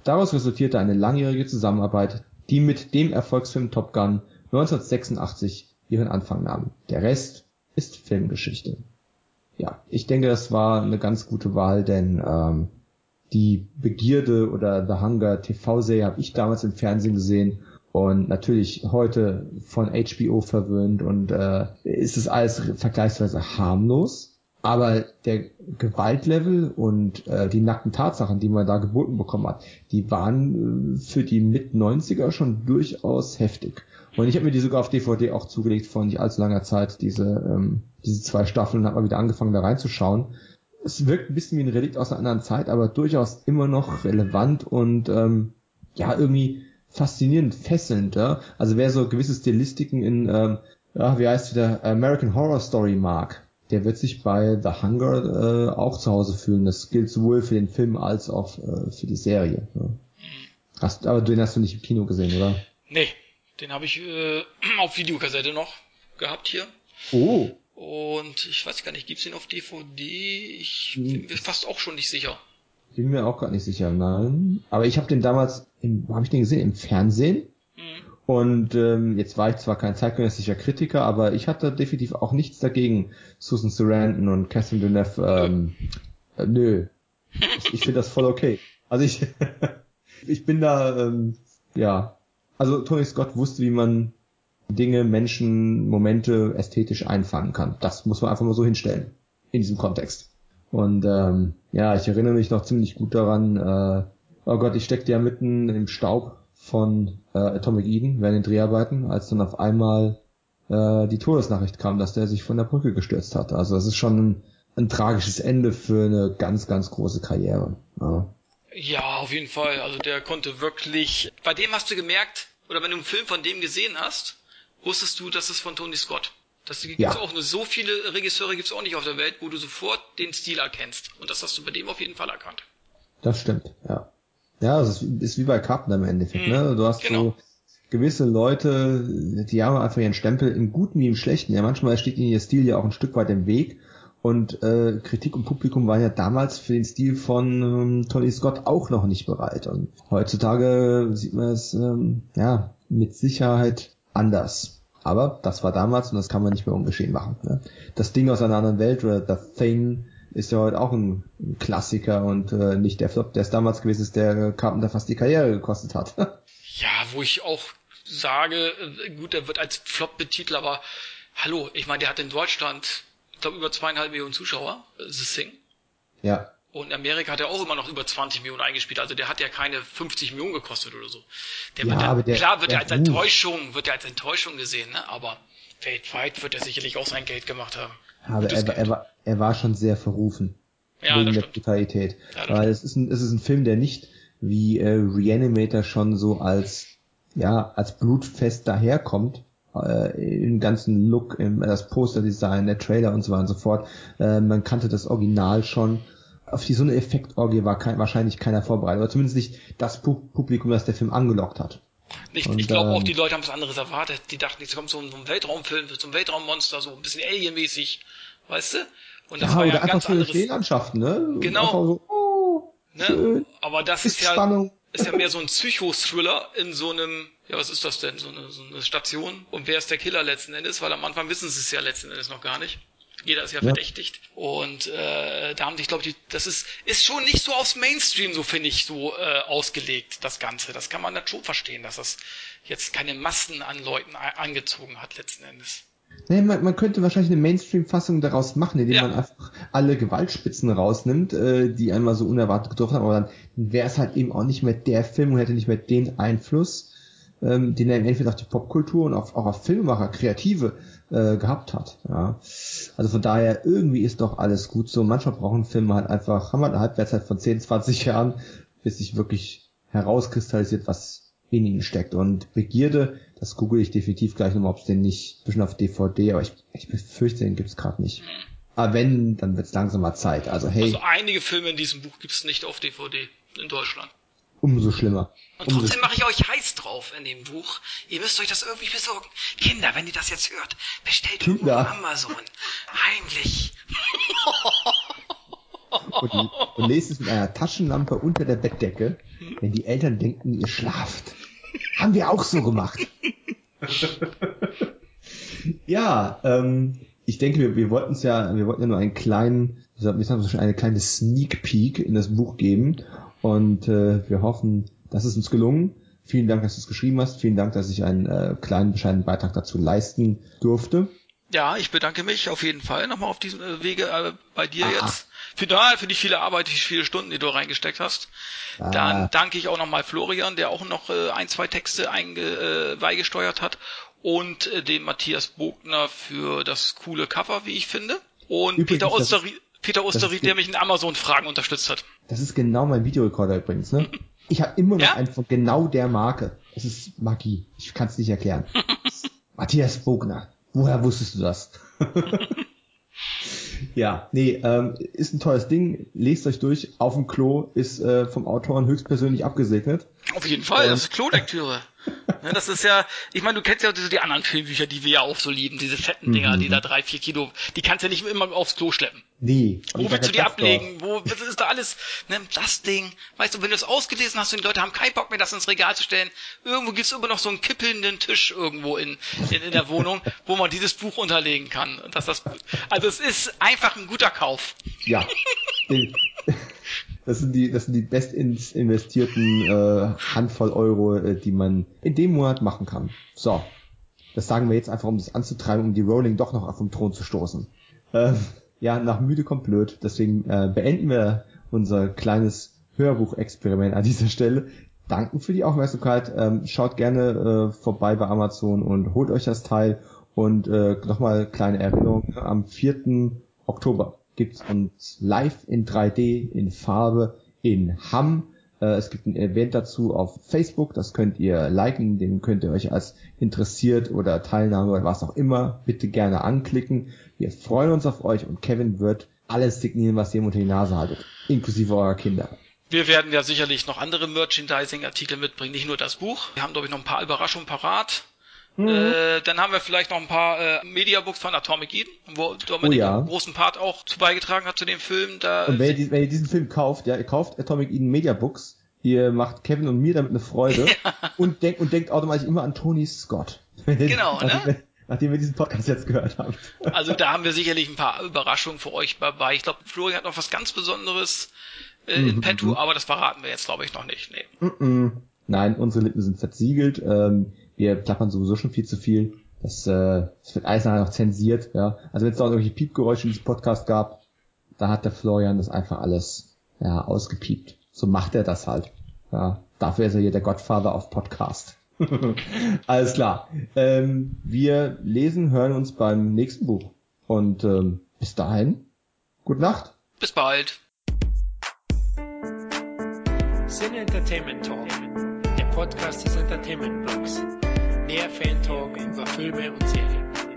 Daraus resultierte eine langjährige Zusammenarbeit, die mit dem Erfolgsfilm Top Gun 1986 ihren Anfang nahm. Der Rest ist Filmgeschichte. Ja, ich denke, das war eine ganz gute Wahl, denn ähm, die Begierde oder The Hunger TV-Serie habe ich damals im Fernsehen gesehen und natürlich heute von HBO verwöhnt und äh, ist es alles vergleichsweise harmlos. Aber der Gewaltlevel und äh, die nackten Tatsachen, die man da geboten bekommen hat, die waren äh, für die Mit-90er schon durchaus heftig. Und ich habe mir die sogar auf DVD auch zugelegt vor nicht allzu langer Zeit, diese, ähm, diese zwei Staffeln, habe mal wieder angefangen da reinzuschauen. Es wirkt ein bisschen wie ein Relikt aus einer anderen Zeit, aber durchaus immer noch relevant und ähm, ja, irgendwie faszinierend, fesselnd. Ja? Also wer so gewisse Stilistiken in, ähm, ja, wie heißt wieder, American Horror Story mag, der wird sich bei The Hunger äh, auch zu Hause fühlen. Das gilt sowohl für den Film als auch äh, für die Serie. Ne? Hast, aber den hast du nicht im Kino gesehen, oder? Nee, den habe ich äh, auf Videokassette noch gehabt hier. Oh. Und ich weiß gar nicht, gibt's den auf DVD? Ich hm. bin mir fast auch schon nicht sicher. Bin mir auch gerade nicht sicher, nein. Aber ich habe den damals, habe ich den gesehen? Im Fernsehen? Und ähm, jetzt war ich zwar kein zeitgenössischer Kritiker, aber ich hatte definitiv auch nichts dagegen, Susan Sarandon und Catherine Deneuve, ähm, äh, nö. Ich finde das voll okay. Also ich, ich bin da, ähm, ja. Also Tony Scott wusste, wie man Dinge, Menschen, Momente ästhetisch einfangen kann. Das muss man einfach mal so hinstellen. In diesem Kontext. Und ähm, ja, ich erinnere mich noch ziemlich gut daran, äh, oh Gott, ich steckte ja mitten im Staub von äh, Atomic Eden während den Dreharbeiten, als dann auf einmal äh, die Todesnachricht kam, dass der sich von der Brücke gestürzt hat. Also das ist schon ein, ein tragisches Ende für eine ganz, ganz große Karriere. Ja. ja, auf jeden Fall. Also der konnte wirklich. Bei dem hast du gemerkt, oder wenn du einen Film von dem gesehen hast, wusstest du, dass es von Tony Scott. Das gibt's ja. auch nur so viele Regisseure gibt's auch nicht auf der Welt, wo du sofort den Stil erkennst. Und das hast du bei dem auf jeden Fall erkannt. Das stimmt, ja. Ja, es ist, ist wie bei Karten im Endeffekt, mhm. ne? Du hast genau. so gewisse Leute, die haben einfach ihren Stempel im Guten wie im Schlechten. Ja, manchmal steht ihnen ihr Stil ja auch ein Stück weit im Weg. Und äh, Kritik und Publikum waren ja damals für den Stil von ähm, Tony Scott auch noch nicht bereit. Und heutzutage sieht man es ähm, ja mit Sicherheit anders. Aber das war damals und das kann man nicht mehr ungeschehen machen. Ne? Das Ding aus einer anderen Welt oder The Thing ist ja heute auch ein Klassiker und äh, nicht der Flop, der es damals gewesen ist, der Carpenter fast die Karriere gekostet hat. ja, wo ich auch sage, äh, gut, der wird als Flop betitelt, aber hallo, ich meine, der hat in Deutschland, ich glaube, über zweieinhalb Millionen Zuschauer, The Thing. Ja. Und in Amerika hat er auch immer noch über 20 Millionen eingespielt. Also der hat ja keine 50 Millionen gekostet oder so. Der Ja, wird ja, der- klar wird er als. Enttäuschung, wird er als Enttäuschung gesehen, ne? Aber weltweit wird er sicherlich auch sein Geld gemacht haben. Aber er, er, war, er war schon sehr verrufen. Ja, wegen der stimmt. Brutalität. Ja, Weil es ist, ein, es ist ein Film, der nicht wie äh, Reanimator schon so als ja als blutfest daherkommt. Äh, Im ganzen Look, im, das Posterdesign, der Trailer und so weiter und so fort. Äh, man kannte das Original schon. Auf die so eine Effektorgie war kein, wahrscheinlich keiner vorbereitet. Oder zumindest nicht das Pu Publikum, das der Film angelockt hat. Ich, Und, ich glaube auch, ähm, die Leute haben was anderes erwartet. Die dachten, jetzt kommt so ein, so ein Weltraumfilm, so ein Weltraummonster, so ein bisschen Alien-mäßig, weißt du? Und das ja, war ja oder ein einfach ganz schöne anderes. Ne? Genau. So, oh, Ne? Aber das ist Ist ja, Spannung. ist ja mehr so ein Psycho-Thriller in so einem, ja, was ist das denn? So eine, so eine Station. Und wer ist der Killer letzten Endes? Weil am Anfang wissen sie es ja letzten Endes noch gar nicht. Jeder ist ja, Ja. verdächtigt. Und äh, da haben sich, glaube ich, das ist, ist schon nicht so aufs Mainstream, so finde ich, so äh, ausgelegt, das Ganze. Das kann man dann schon verstehen, dass das jetzt keine Massen an Leuten angezogen hat, letzten Endes. Nee, man, man könnte wahrscheinlich eine Mainstream-Fassung daraus machen, indem Ja. man einfach alle Gewaltspitzen rausnimmt, äh, die einmal so unerwartet getroffen haben, aber dann wäre es halt eben auch nicht mehr der Film und hätte nicht mehr den Einfluss, ähm, den er im Endeffekt auf die Popkultur und auf, auch auf Filmemacher, Kreative äh, gehabt hat. Ja. Also von daher, irgendwie ist doch alles gut so. Manchmal brauchen Filme halt einfach, haben halt eine Halbwertszeit von 10, 20 Jahren, bis sich wirklich herauskristallisiert, was in ihnen steckt. Und Begierde, das google ich definitiv gleich nochmal, ob es den nicht zwischen auf DVD, aber ich, ich befürchte, den gibt's gerade nicht. Aber wenn, dann wird's langsam mal Zeit. Also hey, Also einige Filme in diesem Buch gibt's nicht auf DVD in Deutschland. umso schlimmer. Und Umso trotzdem mache ich euch heiß drauf in dem Buch. Ihr müsst euch das irgendwie besorgen. Kinder, wenn ihr das jetzt hört, bestellt Kinder. auf Amazon. Heimlich. und, und lest es mit einer Taschenlampe unter der Bettdecke, wenn die Eltern denken, ihr schlaft. Haben wir auch so gemacht. ja, ähm, ich denke, wir, wir wollten es ja, wir wollten ja nur einen kleinen, wie sagt man so schön, eine kleine Sneak Peek in das Buch geben und äh, wir hoffen, das ist uns gelungen. Vielen Dank, dass du es geschrieben hast. Vielen Dank, dass ich einen äh, kleinen, bescheidenen Beitrag dazu leisten durfte. Ja, ich bedanke mich auf jeden Fall nochmal auf diesem äh, Wege äh, bei dir Ah. jetzt. Für, da, für die viele Arbeit, die viele Stunden, die du reingesteckt hast. Ah. Dann danke ich auch nochmal Florian, der auch noch äh, ein, zwei Texte einge, äh, beigesteuert hat. Und äh, dem Matthias Bogner für das coole Cover, wie ich finde. Und Übrigens, Peter Osterried, Peter Osterried, der mich in Amazon-Fragen unterstützt hat. Das ist genau mein Videorekorder übrigens, ne? Ich habe immer noch Ja? einen von genau der Marke. Es ist Magie. Ich kann es nicht erklären. Matthias Bogner. Woher wusstest du das? ja, nee, ähm, ist ein tolles Ding. Lest euch durch. Auf dem Klo ist äh, vom Autoren höchstpersönlich abgesegnet. Auf jeden Fall, Und- das ist Klolektüre. Ne, das ist ja, ich meine, du kennst ja diese, die anderen Filmbücher, die wir ja auch so lieben, diese fetten Dinger, Mhm. die da drei, vier Kilo, die kannst du ja nicht immer aufs Klo schleppen. Nee. Wo willst du die ablegen? Wo was ist da alles? Ne, das Ding. Weißt du, wenn du es ausgelesen hast und die Leute haben keinen Bock mehr, das ins Regal zu stellen, irgendwo gibt's immer noch so einen kippelnden Tisch irgendwo in, in, in der Wohnung, wo man dieses Buch unterlegen kann. Dass das, also es ist einfach ein guter Kauf. Ja. Das sind die, das sind die best investierten äh, Handvoll Euro, äh, die man in dem Monat machen kann. So. Das sagen wir jetzt einfach, um das anzutreiben, um die Rowling doch noch auf den Thron zu stoßen. Ähm, ja, nach müde kommt blöd. Deswegen äh, beenden wir unser kleines Hörbuchexperiment an dieser Stelle. Danken für die Aufmerksamkeit. Ähm, schaut gerne äh, vorbei bei Amazon und holt euch das Teil. Und äh, nochmal kleine Erinnerung. Am 4. Oktober gibt's uns live in 3D, in Farbe, in Hamm. Äh, es gibt ein Event dazu auf Facebook, das könnt ihr liken, dem könnt ihr euch als interessiert oder Teilnahme oder was auch immer bitte gerne anklicken. Wir freuen uns auf euch und Kevin wird alles signieren, was ihr unter die Nase haltet, inklusive eurer Kinder. Wir werden ja sicherlich noch andere Merchandising-Artikel mitbringen, nicht nur das Buch. Wir haben, glaube ich, noch ein paar Überraschungen parat. Mhm. Äh, dann haben wir vielleicht noch ein paar äh, Mediabooks von Atomic Eden, wo Dominik Oh ja. einen großen Part auch zu beigetragen hat zu dem Film. Da Und wenn ihr, wenn ihr diesen Film kauft, ja, ihr kauft Atomic Eden Media Books, ihr macht Kevin und mir damit eine Freude und, denkt und denkt automatisch immer an Tony Scott. Genau, ne? nachdem, nachdem wir diesen Podcast jetzt gehört haben. Also da haben wir sicherlich ein paar Überraschungen für euch dabei. Ich glaube, Florian hat noch was ganz Besonderes äh, in Mhm, petto, mhm. aber das verraten wir jetzt, glaube ich, noch nicht. Nee. Mm-mm. Nein, unsere Lippen sind versiegelt. Ähm, wir plappern sowieso schon viel zu viel. Das, äh, das wird alles nachher noch zensiert. Ja. Also wenn es da auch irgendwelche Piepgeräusche in diesem Podcast gab, da hat der Florian das einfach alles ja, ausgepiept. So macht er das halt. Ja, dafür ist er hier der Godfather auf Podcast. Alles klar. Ähm, wir lesen, hören uns beim nächsten Buch. Und ähm, bis dahin, gute Nacht. Bis bald. Sin Entertainment Talk, der Podcast des Entertainment Blogs. Mehr Fan Talk über Filme und Serien.